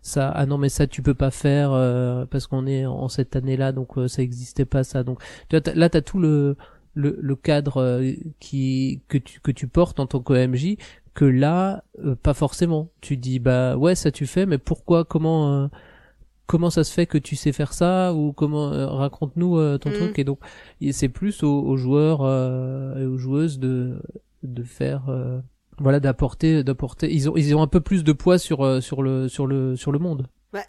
ça ah non mais ça tu peux pas faire euh, parce qu'on est en cette année là donc euh, ça existait pas ça. Donc vois, t'as- là t'as tout le le, le cadre qui que tu que tu portes en tant que MJ que là pas forcément. Tu dis bah ouais ça tu fais mais pourquoi comment comment ça se fait que tu sais faire ça ou comment euh, raconte-nous euh, ton Mhm. truc et donc c'est plus aux, aux joueurs euh, et aux joueuses de de faire euh, voilà d'apporter d'apporter ils ont ils ont un peu plus de poids sur sur le sur le sur le monde Bah,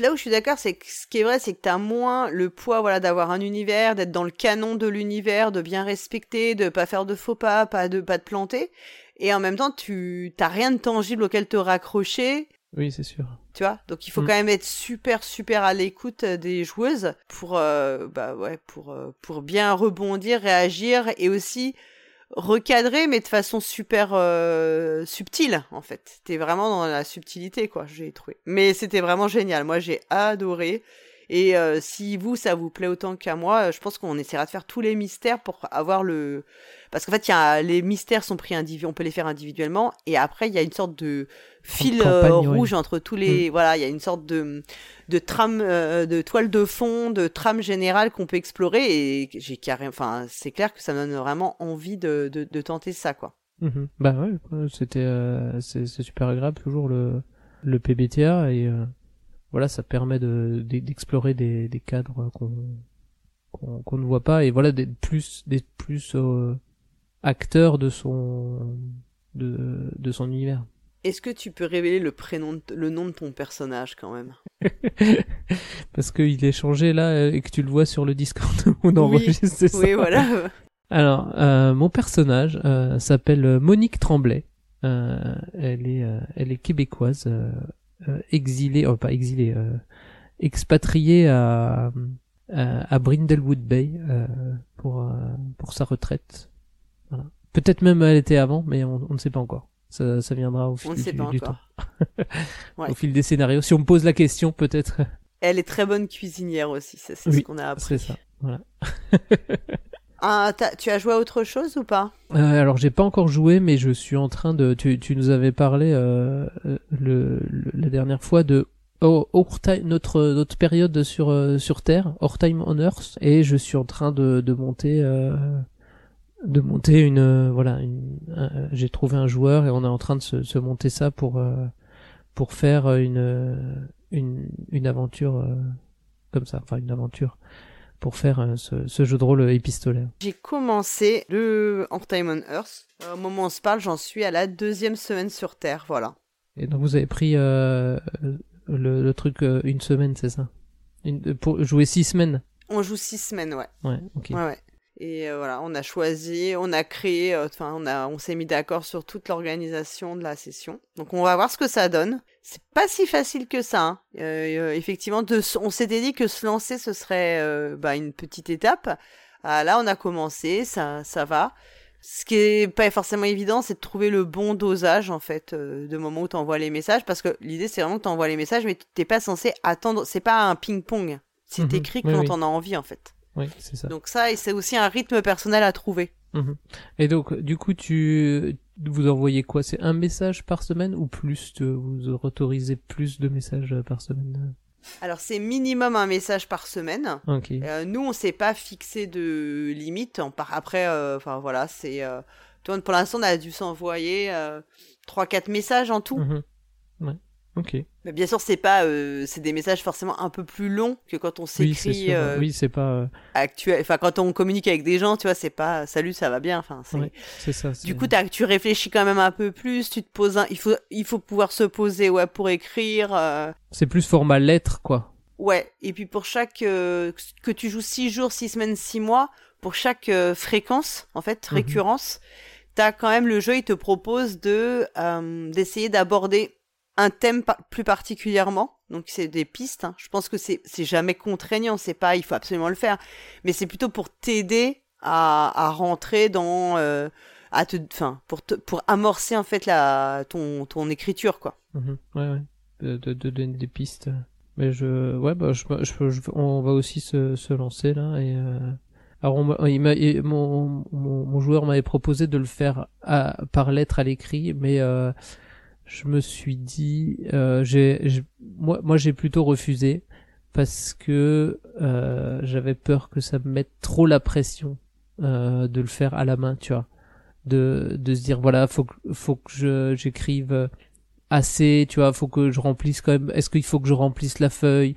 là où je suis d'accord, c'est que ce qui est vrai, c'est que t'as moins le poids, voilà, d'avoir un univers, d'être dans le canon de l'univers, de bien respecter, de pas faire de faux pas, pas de pas te planter. Et en même temps, tu t'as rien de tangible auquel te raccrocher, oui c'est sûr tu vois? Donc il faut Mm. quand même être super super à l'écoute euh, des joueuses pour euh, bah ouais pour euh, pour bien rebondir, réagir et aussi recadrer mais de façon super euh, subtile en fait. T'es vraiment dans la subtilité quoi, j'ai trouvé. Mais c'était vraiment génial. Moi j'ai adoré. Et euh, si vous ça vous plaît autant qu'à moi, euh, je pense qu'on essaiera de faire tous les mystères pour avoir le parce qu'en fait il y a les mystères sont pris individuellement, on peut les faire individuellement et après il y a une sorte de fil euh, ouais. rouge entre tous les voilà il y a une sorte de de trame euh, de toile de fond de trame générale qu'on peut explorer et j'ai carrément enfin c'est clair que ça me donne vraiment envie de, de, de tenter ça quoi Mhm. bah ouais c'était euh, c'est c'est super agréable toujours le le PBTA et euh, voilà ça permet de de- d'explorer des des cadres qu'on qu'on ne voit pas et voilà d'être plus d'être plus euh, acteur de son de de son univers. Est-ce que tu peux révéler le prénom de- le nom de ton personnage quand même? Parce qu'il est changé là euh, et que tu le vois sur le Discord où on enregistre ça oui voilà. Alors, euh, mon personnage euh, s'appelle Monique Tremblay. Euh, elle est, euh, elle est québécoise, euh, exilée, oh, pas exilée, euh, expatriée à, à, à Brindlewood Bay euh, pour euh, pour sa retraite. Voilà. Peut-être même elle était avant, mais on, on ne sait pas encore. Ça, ça viendra au fil on ne sait du, pas du temps, Ouais. au fil des scénarios. Si on me pose la question, peut-être. elle est très bonne cuisinière aussi c'est c'est Oui, ce qu'on a appris C'est ça. Voilà. Ah, t'as- tu as joué à autre chose ou pas? Euh, alors j'ai pas encore joué, mais je suis en train de. Tu, tu nous avais parlé euh, euh, le, le- la dernière fois de oh, Time- notre notre période sur euh, sur Terre, Our Time on Earth, et je suis en train de de monter euh, de monter une euh, voilà une. un- j'ai trouvé un joueur et on est en train de se, se monter ça pour euh, pour faire une euh, une une aventure euh, comme ça, enfin une aventure pour faire euh, ce, ce jeu de rôle épistolaire. J'ai commencé le En Time on Earth. Euh, Au moment où on se parle, j'en suis à la deuxième semaine sur Terre, voilà. Et donc vous avez pris euh, le, le truc euh, une semaine, c'est ça? Une- Pour jouer six semaines? On joue six semaines, ouais. Ouais, ok. Ouais, ouais. Et euh, voilà, on a choisi, on a créé, euh, enfin, on a, on s'est mis d'accord sur toute l'organisation de la session. Donc, on va voir ce que ça donne. C'est pas si facile que ça. hein. Euh, euh, effectivement, de, on s'était dit que se lancer, ce serait euh, bah, une petite étape. Ah, là, on a commencé, ça, ça va. Ce qui est pas forcément évident, c'est de trouver le bon dosage en fait, euh, de moment où tu envoies les messages, parce que l'idée c'est vraiment que tu envoies les messages, mais t'es pas censé attendre. C'est pas un ping-pong. C'est Mhm. écrit Oui, quand oui. t'en as envie en fait. Oui, c'est ça. Donc ça, et c'est aussi un rythme personnel à trouver. Mhm. Et donc, du coup, tu vous envoyez quoi? C'est un message par semaine ou plus de, Vous autorisez plus de messages euh, par semaine? Alors c'est minimum un message par semaine. Ok. Euh, nous, on s'est pas fixé de limite. Après, euh, enfin voilà, c'est. Euh... Pour l'instant, on a dû s'envoyer euh, 3-4 messages en tout. Mhm. Ouais. Ok. Mais bien sûr, c'est pas, euh, c'est des messages forcément un peu plus longs que quand on Oui, c'est s'écrit sûr. euh, Oui, c'est pas. euh, actuel. Enfin, quand on communique avec des gens, tu vois, c'est pas salut, ça va bien. Enfin, c'est. Ouais, c'est ça. Du coup, tu réfléchis quand même un peu plus. Tu te poses un. Il faut, il faut pouvoir se poser, ouais, pour écrire. euh, c'est plus format lettre, quoi. Ouais, et puis pour chaque euh, que tu joues 6 jours, 6 semaines, 6 mois, pour chaque euh, fréquence, en fait, Mhm. récurrence, t'as quand même le jeu, il te propose de euh, d'essayer d'aborder un thème plus particulièrement. Donc c'est des pistes. hein. Je pense que c'est jamais contraignant, c'est pas il faut absolument le faire, mais c'est plutôt pour t'aider à, à rentrer dans euh, à te enfin pour te, pour amorcer en fait la ton ton écriture quoi. Mhm. Ouais, ouais. De, de, de donner des pistes. Mais je, ouais, bah, je, je, je- on va aussi se, se lancer là et. Euh... Alors, il il- mon, mon, mon joueur m'avait proposé de le faire à, par lettre à l'écrit, mais euh, je me suis dit, euh, j'ai, moi, moi, j'ai plutôt refusé parce que euh, j'avais peur que ça me mette trop la pression euh, de le faire à la main, tu vois, de, de se dire voilà, faut que, faut que je, j'écrive assez, tu vois, faut que je remplisse quand même. Est-ce qu'il faut que je remplisse la feuille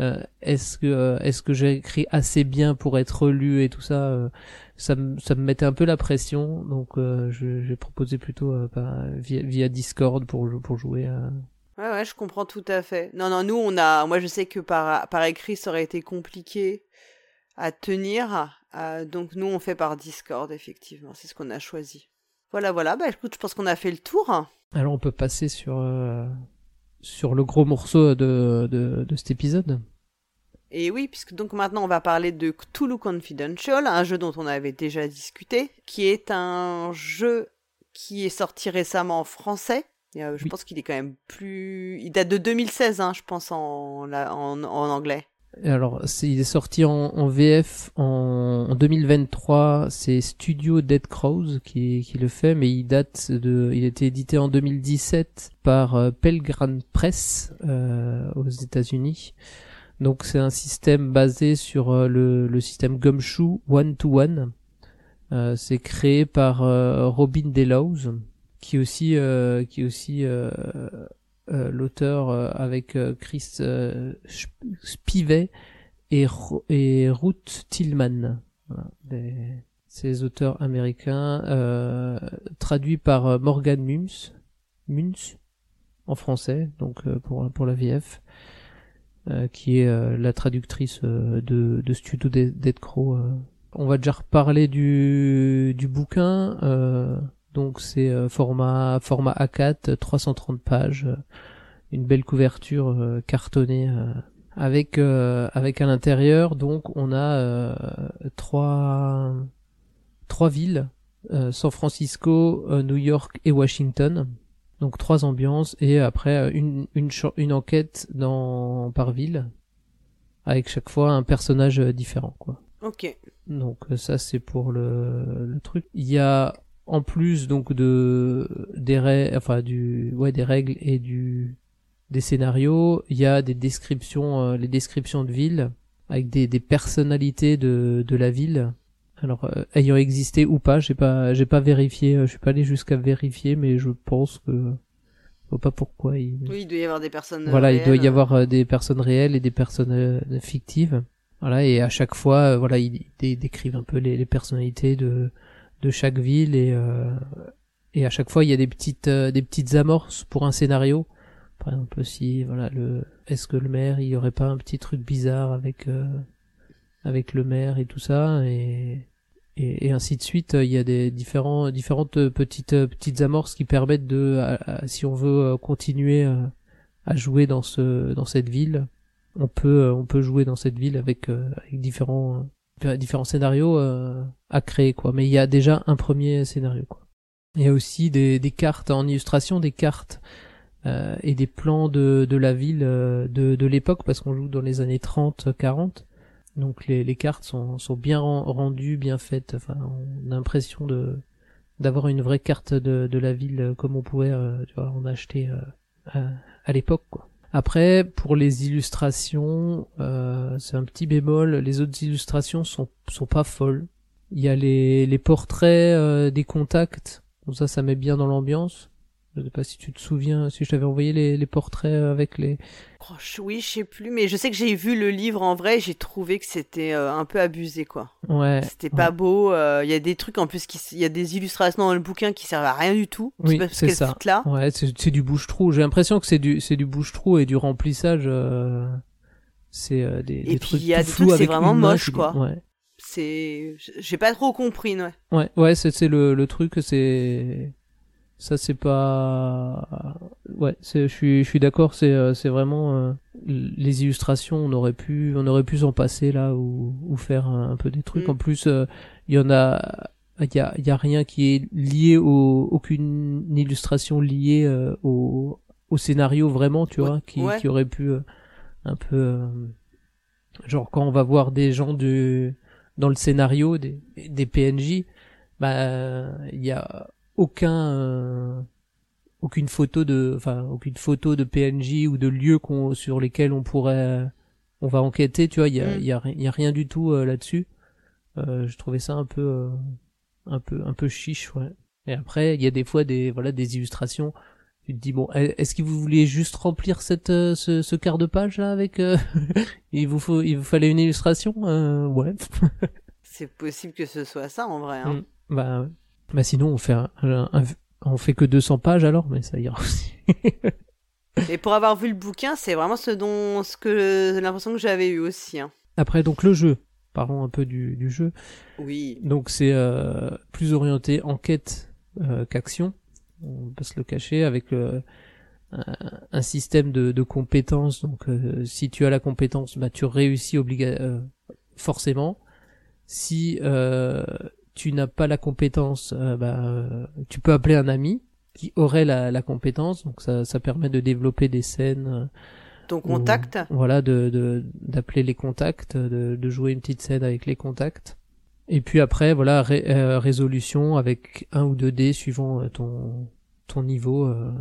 Euh, Est-ce que euh, est-ce que j'ai écrit assez bien pour être lu et tout ça euh, Ça me ça me mettait un peu la pression, donc euh, j'ai proposé plutôt euh, bah, via, via Discord pour pour jouer. À... Ouais, ouais, je comprends tout à fait. Non, non, nous, on a, moi, je sais que par, par écrit, ça aurait été compliqué à tenir. euh, donc, nous, on fait par Discord, effectivement. C'est ce qu'on a choisi. Voilà, voilà. Bah, écoute, je pense qu'on a fait le tour. Alors on peut passer sur euh, sur le gros morceau de de, de cet épisode. Et oui, puisque donc maintenant, on va parler de Cthulhu Confidential, un jeu dont on avait déjà discuté, qui est un jeu qui est sorti récemment en français. Et, euh, je Oui. pense qu'il est quand même plus... Il date de 2016, hein, je pense, en, la- en, en anglais. Alors, il est sorti en, en VF en, en 2023. C'est Studio Dead Crows qui, qui le fait, mais il date de, il a été édité en 2017 par euh, Pelgrane Press euh, aux États-Unis. Donc, c'est un système basé sur euh, le, le système Gumshoe One to One. Euh, c'est créé par euh, Robin Delows, qui aussi, euh, qui aussi euh, l'auteur avec Chris Sp- Spivet et, Ruth Tillman. Voilà, des- ces auteurs américains traduits par Morgan Munz, Munz en français, donc pour pour la VF, qui est euh, la traductrice euh, de, de Studio Dead Crow. euh. On va déjà reparler du du bouquin. euh, donc c'est euh, format format A4, 330 pages, euh, une belle couverture euh, cartonnée euh, avec euh, avec à l'intérieur donc on a euh, trois trois villes euh, San Francisco, euh, New York et Washington. Donc trois ambiances et après euh, une une une enquête dans par ville avec chaque fois un personnage euh, différent quoi. Ok. Donc euh, ça c'est pour le, le truc. Il y a en plus donc de des règles, enfin du ouais des règles et du des scénarios, il y a des descriptions, euh, les descriptions de ville avec des, des personnalités de de la ville. Alors euh, ayant existé ou pas, j'ai pas j'ai pas vérifié, euh, je suis pas allé jusqu'à vérifier, mais je pense que je vois pas pourquoi il Oui, il doit y avoir des personnes. voilà, il doit réelles. y avoir euh, des personnes réelles et des personnes euh, fictives. Voilà, et à chaque fois, euh, voilà, ils, ils dé- décrivent un peu les, les personnalités de de chaque ville et euh, et à chaque fois, il y a des petites euh, des petites amorces pour un scénario. Par exemple, si voilà le est-ce que le maire, il y aurait pas un petit truc bizarre avec euh, avec le maire et tout ça et et, et ainsi de suite. Il y a des différents différentes euh, petites euh, petites amorces qui permettent de si on veut euh, continuer euh, à jouer dans ce dans cette ville on peut euh, on peut jouer dans cette ville avec euh, avec différents euh, différents scénarios euh, à créer quoi mais il y a déjà un premier scénario quoi il y a aussi des des cartes en illustration des cartes euh, et des plans de de la ville euh, de de l'époque parce qu'on joue dans les années 30 40 donc les les cartes sont sont bien ren- rendues bien faites enfin on a l'impression de d'avoir une vraie carte de de la ville euh, comme on pouvait euh, tu vois en acheter euh, à, à l'époque Après, pour les illustrations, euh, c'est un petit bémol. Les autres illustrations sont sont pas folles. Il y a les les portraits euh, des contacts. Donc ça, ça met bien dans l'ambiance. Je sais pas si tu te souviens, si je t'avais envoyé les, les portraits avec les. Oh, oui, je sais plus, mais je sais que j'ai vu le livre en vrai, j'ai trouvé que c'était euh, un peu abusé, quoi. Ouais. C'était pas beau. Euh, Il y a des trucs en plus qui, il y a des illustrations dans le bouquin qui servent à rien du tout. Oui, c'est ça. Là. Ouais, c'est du bouche-trou. J'ai l'impression que c'est du, c'est du bouche-trou et du remplissage. Euh... C'est euh, des, et des puis trucs il y a tout des flous trucs, c'est vraiment moche, quoi. Ouais. C'est, j'ai pas trop compris, ouais. Ouais, ouais, c'est c'est le le truc, c'est ça, c'est pas. Ouais, je suis je suis d'accord, c'est euh, c'est vraiment euh, les illustrations, on aurait pu on aurait pu s'en passer là ou ou faire un, un peu des trucs. Mm. En plus, euh, il y en a. Il y a, il y a rien qui est lié au aucune illustration liée euh, au au scénario vraiment tu Ouais, vois qui ouais. qui aurait pu euh, un peu euh, genre quand on va voir des gens du dans le scénario des des PNJ bah il y a aucun euh, aucune photo de enfin aucune photo de PNJ ou de lieux qu'on sur lesquels on pourrait on va enquêter tu vois il y a Mm. y a y a rien du tout euh, là-dessus euh, je trouvais ça un peu euh, un peu un peu chiche ouais et après il y a des fois des voilà des illustrations tu te dis bon est- est-ce que vous vouliez juste remplir cette euh, ce, ce quart de page là avec euh, il vous faut il vous fallait une illustration euh, ouais C'est possible que ce soit ça en vrai. Hein. Mm. bah ouais. Bah sinon on fait un, un- un- on fait que 200 pages alors mais ça ira aussi Et pour avoir vu le bouquin, c'est vraiment ce dont, ce que l'impression que j'avais eu aussi. Hein. après donc le jeu parlons un peu du, du jeu Oui. donc c'est euh, plus orienté enquête euh, qu'action on peut se le cacher avec le un, un système de, de compétences donc euh, si tu as la compétence bah tu réussis obliga euh, forcément si euh, tu n'as pas la compétence euh, bah, euh, tu peux appeler un ami qui aurait la, la compétence donc ça, ça permet de développer des scènes euh, Ton contact. voilà de de d'appeler les contacts de, de jouer une petite scène avec les contacts et puis après voilà ré- euh, résolution avec un ou deux dés suivant ton ton niveau euh,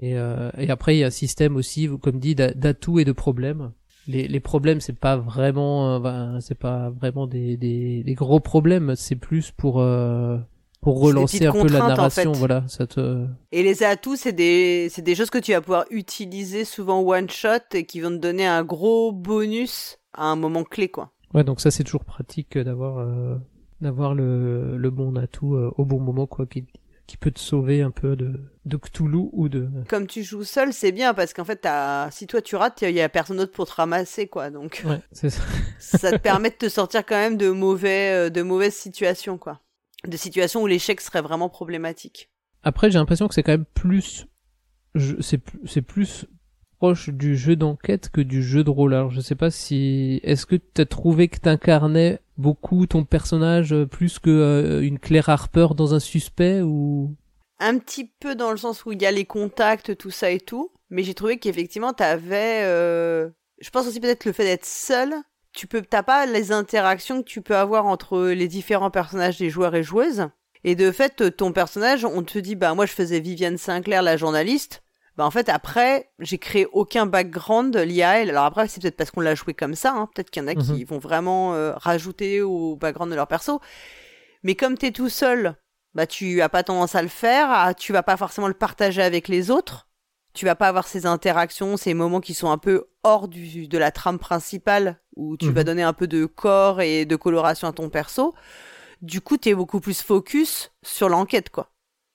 et euh, et après il y a un système aussi comme dit d'a- d'atouts et de problèmes les les problèmes c'est pas vraiment euh, ben, c'est pas vraiment des des des gros problèmes c'est plus pour euh, pour relancer un peu la en narration fait. voilà ça te Et les atouts, c'est des, c'est des choses que tu vas pouvoir utiliser souvent one shot et qui vont te donner un gros bonus à un moment clé, quoi. Ouais, donc ça c'est toujours pratique d'avoir euh, d'avoir le, le bon atout euh, au bon moment quoi qui qui peut te sauver un peu de de Cthulhu ou de Comme tu joues seul, c'est bien parce qu'en fait, t'as... si toi tu rates, il y a personne d'autre pour te ramasser, quoi. Donc, ouais, c'est ça. ça te permet de te sortir quand même de mauvais, euh, de mauvaises situations, quoi. De situations où l'échec serait vraiment problématique. Après, j'ai l'impression que c'est quand même plus je- c'est plus- c'est plus proche du jeu d'enquête que du jeu de rôle. Alors, je sais pas si est-ce que tu as trouvé que t'incarnais beaucoup ton personnage euh, plus que euh, une Claire Harper dans un suspect ou? Un petit peu dans le sens où il y a les contacts, tout ça et tout, mais j'ai trouvé qu'effectivement t'avais, euh... je pense aussi peut-être le fait d'être seul, tu peux, t'as pas les interactions que tu peux avoir entre les différents personnages des joueurs et joueuses, et de fait ton personnage, on te dit bah moi je faisais Viviane Sinclair la journaliste, bah en fait après j'ai créé aucun background lié à elle, alors après c'est peut-être parce qu'on l'a joué comme ça, hein. peut-être qu'il y en a qui vont vraiment euh, rajouter au background de leur perso, mais comme t'es tout seul bah tu as pas tendance à le faire, à- tu vas pas forcément le partager avec les autres, tu vas pas avoir ces interactions, ces moments qui sont un peu hors du, de la trame principale, où tu Mhm. vas donner un peu de corps et de coloration à ton perso. Du coup, tu es beaucoup plus focus sur l'enquête, quoi.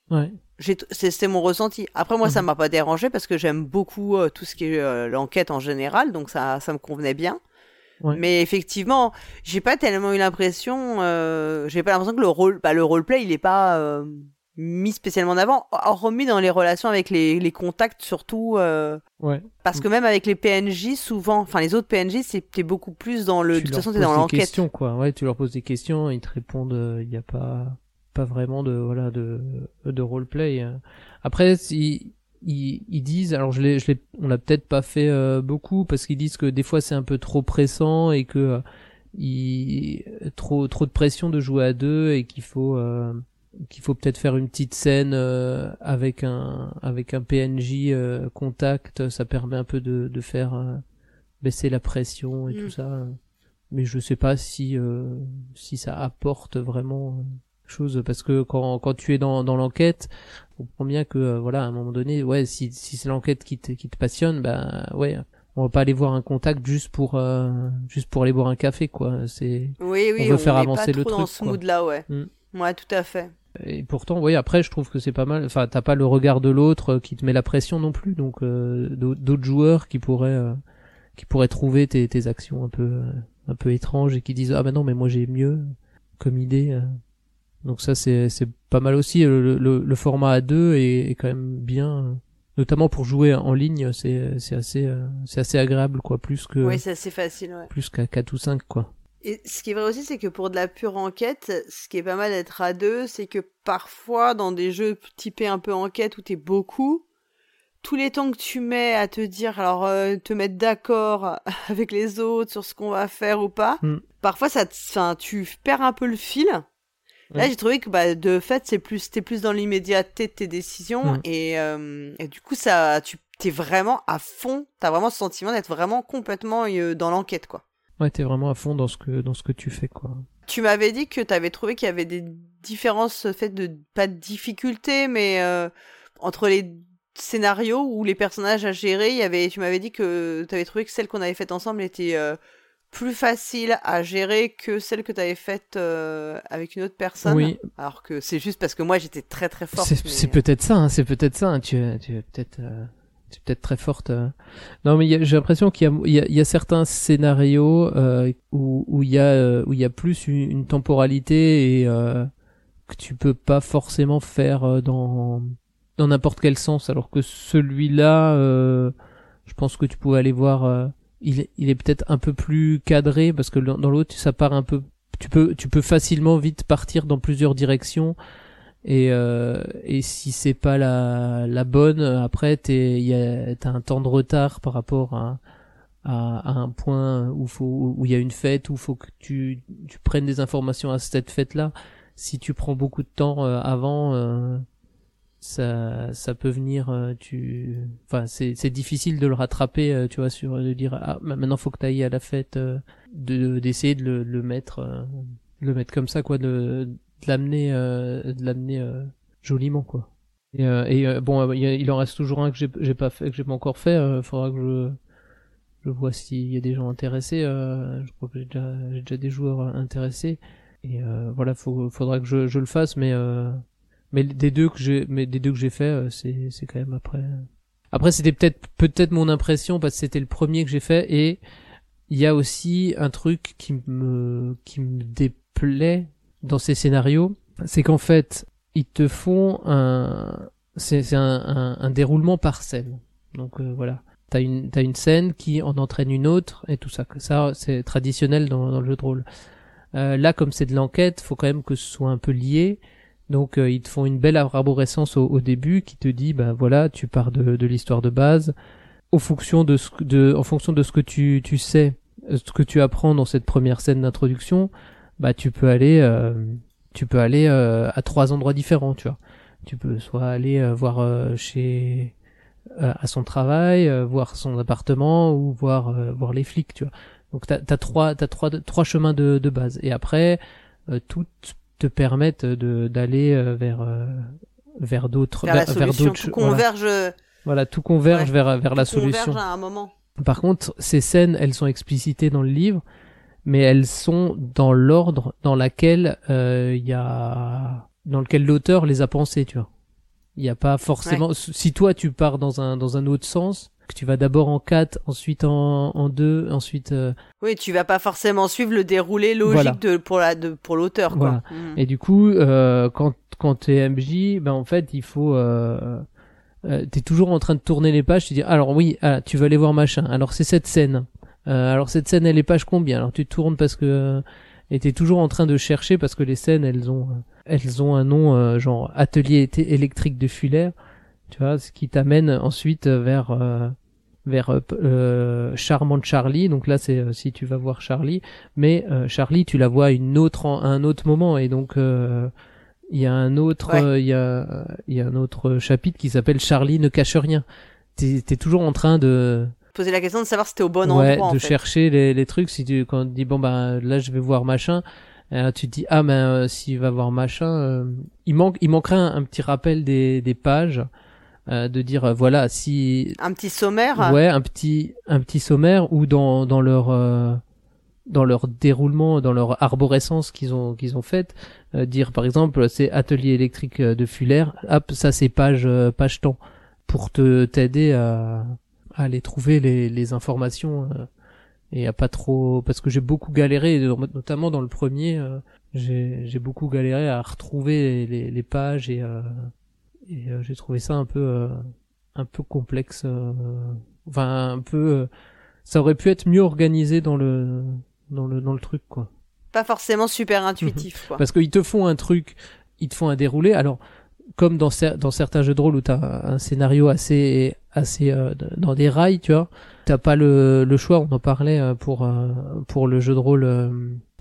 ouais. C'est mon ressenti. Après, moi, ça Mhm. m'a pas dérangé parce que j'aime beaucoup euh, tout ce qui est euh, l'enquête en général, donc ça, ça me convenait bien. Ouais. Mais effectivement, j'ai pas tellement eu l'impression, euh, j'ai pas l'impression que le rôle, bah, le roleplay, il est pas euh, mis spécialement en avant, hormis dans les relations avec les, les contacts surtout, euh, Ouais. parce que même avec les PNJ, souvent, enfin les autres PNJ, t'es beaucoup plus dans le, de toute façon, t'es poses dans des l'enquête. questions quoi ouais tu leur poses des questions ils te répondent il n'y a pas pas vraiment de voilà de de roleplay euh. après si ils, ils disent alors je l'ai je l'ai on l'a peut-être pas fait euh, beaucoup parce qu'ils disent que des fois c'est un peu trop pressant et que euh, il trop trop de pression de jouer à deux et qu'il faut euh, qu'il faut peut-être faire une petite scène euh, avec un avec un PNJ euh, contact, ça permet un peu de de faire euh, baisser la pression et Mm. tout ça. Mais je sais pas si si ça apporte vraiment chose parce que quand quand tu es dans dans l'enquête, on comprend bien que voilà à un moment donné, ouais, si si c'est l'enquête qui te qui te passionne, ben ouais, on va pas aller voir un contact juste pour juste pour aller boire un café quoi. C'est Oui, oui, on veut faire avancer pas le trop dans truc, ce quoi. mood-là, ouais. Mm. Ouais, tout à fait. Et pourtant, oui, après, je trouve que c'est pas mal. Enfin, t'as pas le regard de l'autre euh, qui te met la pression non plus. Donc, euh, d'au- d'autres joueurs qui pourraient, euh, qui pourraient trouver tes, tes actions un peu, euh, un peu étranges et qui disent ah ben non, mais moi j'ai mieux comme idée. Donc ça, c'est, c'est pas mal aussi. Le, le, le format A2 est, est quand même bien, notamment pour jouer en ligne. C'est, c'est assez, euh, c'est assez agréable, quoi, plus que, Oui, c'est assez facile, ouais. plus qu'à 4 ou 5, quoi. Et ce qui est vrai aussi, c'est que pour de la pure enquête, ce qui est pas mal d'être à deux, c'est que parfois, dans des jeux typés un peu enquête où t'es beaucoup, tous les temps que tu mets à te dire, alors, euh, te mettre d'accord avec les autres sur ce qu'on va faire ou pas, Mm. parfois, ça te, enfin, tu perds un peu le fil. Là, j'ai trouvé que, bah, de fait, c'est plus, t'es plus dans l'immédiateté de tes décisions et, euh, et du coup, ça, tu, t'es vraiment à fond, t'as vraiment ce sentiment d'être vraiment complètement euh, dans l'enquête, quoi. Ouais, t'es vraiment à fond dans ce que, dans ce que tu fais, quoi. Tu m'avais dit que tu avais trouvé qu'il y avait des différences faites de pas de difficultés, mais euh, entre les scénarios ou les personnages à gérer, il y avait. Tu m'avais dit que tu avais trouvé que celle qu'on avait faite ensemble était plus facile à gérer que celle que tu avais faite euh, avec une autre personne. Oui, Alors que c'est juste parce que moi j'étais très très forte. C'est mais- peut-être ça, hein, c'est peut-être ça. hein, Tu, es- tu es peut-être, euh, tu peut-être très forte. euh. Non, mais j'ai l'impression qu'il y y, y a certains scénarios euh, où où il y a euh, où il y a plus une, une temporalité et euh, que tu peux pas forcément faire dans dans n'importe quel sens. Alors que celui-là, euh, je pense que tu pouvais aller voir. Il, est- peut-être un peu plus cadré parce que dans l'autre, ça part un peu. Tu peux, tu peux facilement vite partir dans plusieurs directions et euh, et si c'est pas la la bonne après t'es il y a t'as un temps de retard par rapport à à, à un point où faut où il y a une fête où faut que tu tu prennes des informations à cette fête là si tu prends beaucoup de temps euh, avant euh, ça ça peut venir euh, tu enfin c'est c'est difficile de le rattraper euh, tu vois sur de dire ah ma- maintenant faut que t'ailles à la fête euh, de d'essayer de le, le mettre le mettre comme ça quoi de de l'amener de l'amener joliment quoi. Et, et bon il en reste toujours un que j'ai j'ai pas fait que j'ai pas encore fait faudra que je je vois s'il y a des gens intéressés je crois que j'ai déjà j'ai déjà des joueurs intéressés. Et voilà faut faudra que je, je le fasse mais mais des deux que j'ai mais des deux que j'ai fait euh, c'est c'est quand même après après c'était peut-être peut-être mon impression parce que c'était le premier que j'ai fait et il y a aussi un truc qui me qui me déplaît dans ces scénarios, c'est qu'en fait, ils te font un c'est un, un, un déroulement par scène. Donc euh, voilà, t'as une t'as une scène qui en entraîne une autre et tout ça. Ça c'est traditionnel dans, dans le jeu de rôle. Euh, là, comme c'est de l'enquête, faut quand même que ce soit un peu lié. Donc euh, ils te font une belle arborescence au, au début qui te dit bah voilà, tu pars de, de l'histoire de base. Au fonction de ce de en fonction de ce que tu tu sais, euh, ce que tu apprends dans cette première scène d'introduction, bah tu peux aller euh, tu peux aller euh, à trois endroits différents tu vois. Tu peux soit aller euh, voir euh, chez à son travail voir son appartement ou voir voir les flics tu vois. Donc t'as as trois t'as trois trois chemins de, de base. Et après toutes te permettent de d'aller euh, vers euh, vers d'autres vers solution, d'autres tout voilà. converge, euh, voilà tout converge Ouais. vers vers la converge solution à un moment. par contre, ces scènes, elles sont explicitées dans le livre, mais elles sont dans l'ordre dans laquelle euh, il y a, dans lequel l'auteur les a pensées, tu vois. Il n'y a pas forcément. Si toi tu pars dans un dans un autre sens, que tu vas d'abord en 4, ensuite en en 2, ensuite euh, Oui, tu vas pas forcément suivre le déroulé logique Voilà. de pour la de pour l'auteur. Voilà. Mhm. Et du coup, euh, quand quand t'es MJ, ben en fait, il faut euh, euh, t'es toujours en train de tourner les pages. Tu dis alors oui, ah, tu veux aller voir machin. Alors c'est cette scène. Euh, alors cette scène, elle est page combien? Alors tu tournes parce que et t'es toujours en train de chercher parce que les scènes, elles ont elles ont un nom euh, genre atelier électrique de Fuller. Tu vois, ce qui t'amène ensuite vers euh, vers euh, p- euh, charmante Charlie. Donc là, c'est euh, si tu vas voir Charlie, mais euh, Charlie, tu la vois à une autre à un autre moment et donc euh, Il y a un autre, Ouais. euh, il y a, il y a un autre chapitre qui s'appelle Charlie ne cache rien. T'es t'es toujours en train de, Poser la question de savoir si t'es au bon ouais, endroit. en de fait. chercher les, les trucs. Si tu, quand te dit bon bah là je vais voir machin, euh, tu te dis ah ben euh, s'il va voir machin, euh, il manque, il manquerait un, un petit rappel des, des pages, euh, de dire euh, voilà si Un petit sommaire. Ouais, un petit un petit sommaire ou dans dans leur euh, dans leur déroulement, dans leur arborescence qu'ils ont qu'ils ont faite, euh, dire par exemple c'est atelier électrique euh, de Fuller, hop ça c'est page euh, page temps pour te t'aider à à aller trouver les les informations euh, et à pas trop parce que j'ai beaucoup galéré notamment dans le premier euh, j'ai j'ai beaucoup galéré à retrouver les les pages et euh, et euh, j'ai trouvé ça un peu euh, un peu complexe euh, enfin un peu euh, ça aurait pu être mieux organisé dans le dans le dans le truc quoi. Pas forcément super intuitif, quoi. parce qu'ils te font un truc ils te font un déroulé. Alors comme dans cer- dans certains jeux de rôle où t'as un, scénario assez assez euh, dans des rails tu vois t'as pas le le choix. On en parlait euh, pour euh, pour le jeu de rôle euh,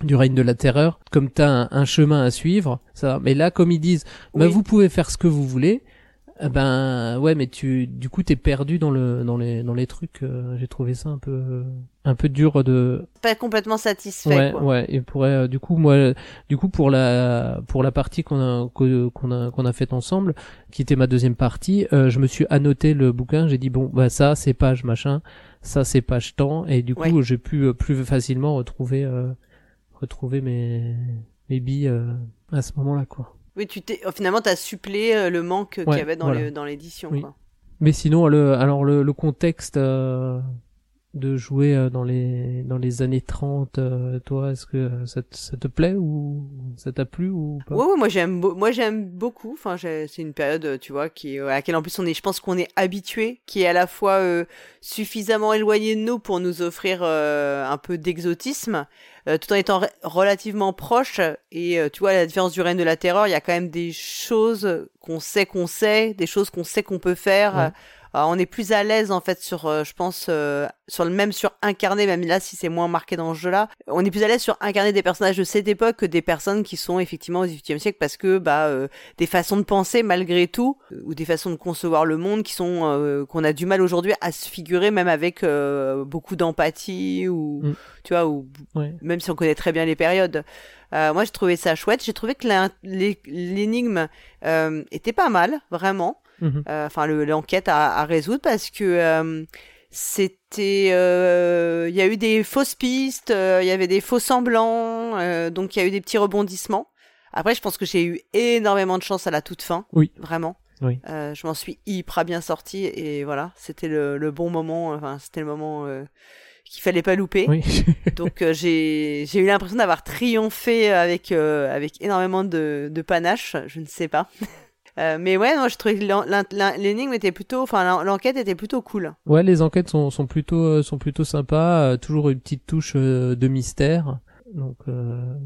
du règne de la terreur comme t'as un, un chemin à suivre ça mais là comme ils disent bah, Oui. vous pouvez faire ce que vous voulez eh ben ouais mais tu du coup t'es perdu dans le dans les dans les trucs euh, j'ai trouvé ça un peu un peu dur de Pas complètement satisfait, ouais quoi. ouais et pourrait euh, du coup moi du coup pour la pour la partie qu'on a qu'on a qu'on a faite ensemble qui était ma deuxième partie euh, je me suis annoté le bouquin j'ai dit bon bah ça c'est page machin ça c'est page temps et du coup Ouais. j'ai pu euh, plus facilement retrouver euh, retrouver mes mes billes euh, à ce moment là quoi Oui, tu t'es, oh, finalement, t'as suppléé euh, le manque qu'il Ouais, y avait dans voilà. le- dans l'édition, Oui. quoi. Mais sinon, le, alors le, le contexte euh, de jouer euh, dans les dans les années 30, euh, toi, est-ce que ça, te- ça te plaît ou ça t'a plu ou pas? Ouais, ouais, moi j'aime, moi j'aime beaucoup. Enfin, c'est une période, euh, tu vois, qui à laquelle en plus on est, je pense qu'on est habitué, qui est à la fois euh, suffisamment éloigné de nous pour nous offrir euh, un peu d'exotisme, euh, tout en étant re- relativement proche. Et euh, tu vois, à la différence du règne de la terreur, il y a quand même des choses qu'on sait qu'on sait, des choses qu'on sait qu'on peut faire. Ouais. Euh, on est plus à l'aise en fait sur, euh, je pense, euh, sur le même sur incarner, même là si c'est moins marqué dans ce jeu-là, on est plus à l'aise sur incarner des personnages de cette époque que des personnes qui sont effectivement au XVIIIe siècle parce que bah euh, des façons de penser malgré tout ou des façons de concevoir le monde qui sont euh, qu'on a du mal aujourd'hui à se figurer même avec euh, beaucoup d'empathie ou Mm. tu vois ou Ouais. même si on connaît très bien les périodes. Euh, moi, j'ai trouvé ça chouette. J'ai trouvé que l'énigme euh, était pas mal, vraiment. Mhm. Euh, Enfin, le- l'enquête à, à résoudre parce que euh, c'était, euh, il y a eu des fausses pistes, euh, il y avait des faux semblants, euh, donc il y a eu des petits rebondissements. Après, je pense que j'ai eu énormément de chance à la toute fin. Oui. Vraiment. Oui. Euh, je m'en suis hyper bien sortie et voilà, c'était le, le bon moment. Enfin, c'était le moment euh, qu'il fallait pas louper. Oui. Donc j'ai j'ai eu l'impression d'avoir triomphé avec euh, avec énormément de de panache, je ne sais pas. Euh, mais ouais, non, je trouvais que l'énigme était plutôt, enfin l'en- l'enquête était plutôt cool. ouais, les enquêtes sont, sont plutôt euh, sont plutôt sympas, euh, toujours une petite touche euh, de mystère, donc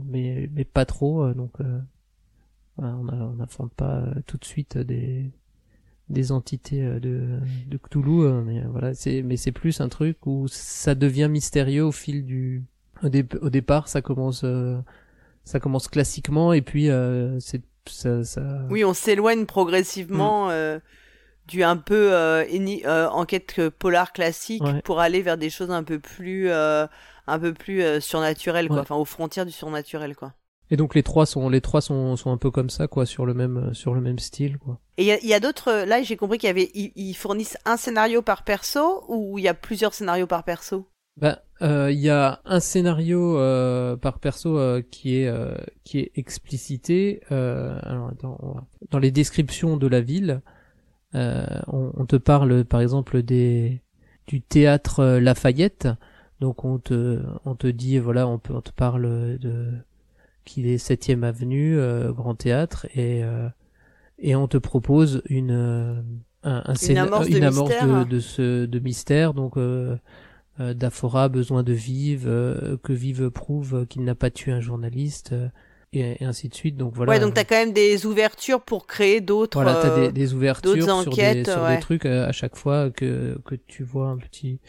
mais mais pas trop, donc voilà, on n'affronte pas tout de suite des des entités de de Cthulhu, mais voilà, c'est mais c'est plus un truc où ça devient mystérieux au fil du au, dé- au départ, ça commence ça commence classiquement et puis c'est ça, ça Oui, on s'éloigne progressivement euh, du un peu euh, éni- euh, enquête polar classique Ouais. pour aller vers des choses un peu plus euh, un peu plus surnaturelles quoi, Ouais. enfin aux frontières du surnaturel quoi. Et donc les trois sont les trois sont sont un peu comme ça quoi sur le même sur le même style quoi. Et il y a, a d'autres. Là, j'ai compris qu'il y avait. Ils, fournissent un scénario par perso ou il y a plusieurs scénarios par perso? Euh, il y a un scénario euh, par perso euh, qui est euh, qui est explicité. Euh, alors attends, on va- dans les descriptions de la ville euh, on, on te parle par exemple des du théâtre Lafayette. Donc on te on te dit voilà on peut on te parle de qu'il est 7e avenue euh, grand théâtre et euh, et on te propose une un, un scéna- amorce de une amorce mystère. de, de ce de mystère. Donc Daphora besoin de Vive euh, que Vive prouve qu'il n'a pas tué un journaliste euh, et, ainsi de suite donc voilà Ouais, donc t'as quand même des ouvertures pour créer d'autres. voilà t'as euh, des, des ouvertures d'autres sur, des, enquêtes, sur ouais. des trucs euh, à chaque fois que que tu vois un petit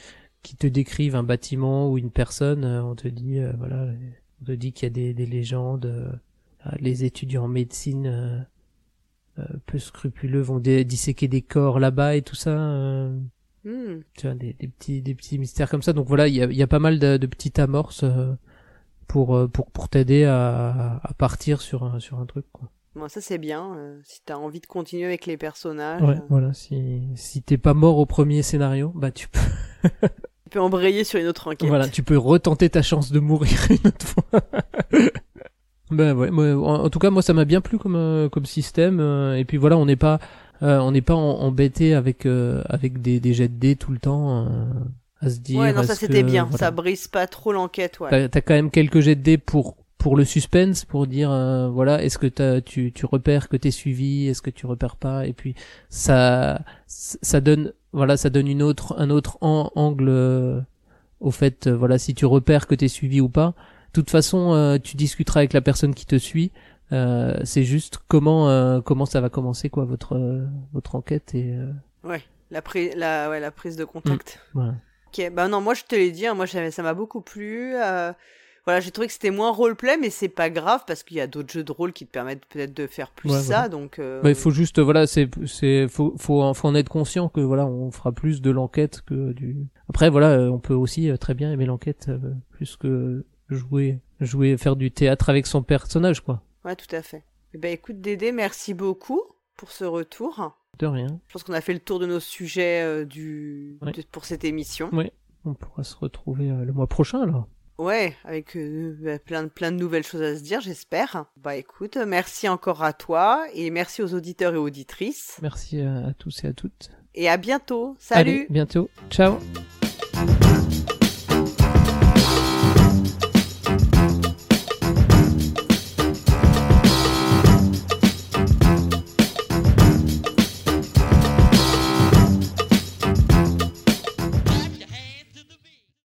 qui te décrivent un bâtiment ou une personne euh, on te dit euh, voilà on te dit qu'il y a des, des légendes euh, les étudiants en médecine euh, euh, peu scrupuleux vont disséquer des corps là-bas et tout ça. Hmm. tu vois, des, des petits des petits mystères comme ça. Donc voilà, il y a, y a pas mal de, de petites amorces euh, pour euh, pour pour t'aider à, à partir sur un sur un truc. Quoi. Bon, ça c'est bien. euh, si t'as envie de continuer avec les personnages, Ouais, euh, voilà. Si si t'es pas mort au premier scénario, bah tu peux tu peux embrayer sur une autre enquête. voilà, tu peux retenter ta chance de mourir une autre fois. ben ouais, moi, en, en tout cas moi ça m'a bien plu comme euh, comme système euh, et puis voilà on n'est pas euh, on n'est pas en- embêté avec euh, avec des des jets de dés tout le temps euh, à se dire Ouais, non, ça c'était bien. voilà. Ça brise pas trop l'enquête, ouais. T'as quand même quelques jets de dés pour pour le suspense, pour dire euh, voilà, est-ce que t'as, tu tu repères que t'es suivi, est-ce que tu repères pas, et puis ça ça donne voilà, ça donne une autre un autre an- angle euh, au fait voilà si tu repères que t'es suivi ou pas. De toute façon, euh, tu discuteras avec la personne qui te suit. Euh, c'est juste comment euh, comment ça va commencer quoi votre euh, votre enquête et euh, Ouais, la, pri- la, ouais, la prise de contact. voilà. Ok, bah non, moi je te l'ai dit, hein, moi ça m'a beaucoup plu. euh, voilà, j'ai trouvé que c'était moins roleplay, mais c'est pas grave parce qu'il y a d'autres jeux de rôle qui te permettent peut-être de faire plus Ouais, ça, voilà. donc. euh, Bah, il faut juste voilà c'est c'est faut faut en, faut en être conscient que voilà on fera plus de l'enquête que du après voilà on peut aussi très bien aimer l'enquête euh, plus que jouer jouer faire du théâtre avec son personnage quoi Ouais, tout à fait. Eh ben écoute Dédé, merci beaucoup pour ce retour. de rien Je pense qu'on a fait le tour de nos sujets euh, du Ouais. de- pour cette émission. on pourra se retrouver euh, le mois prochain alors Ouais, avec euh, bah, plein de plein de nouvelles choses à se dire, j'espère. Bah écoute, merci encore à toi et merci aux auditeurs et auditrices merci à, à tous et à toutes et à bientôt. Salut. Allez, bientôt ciao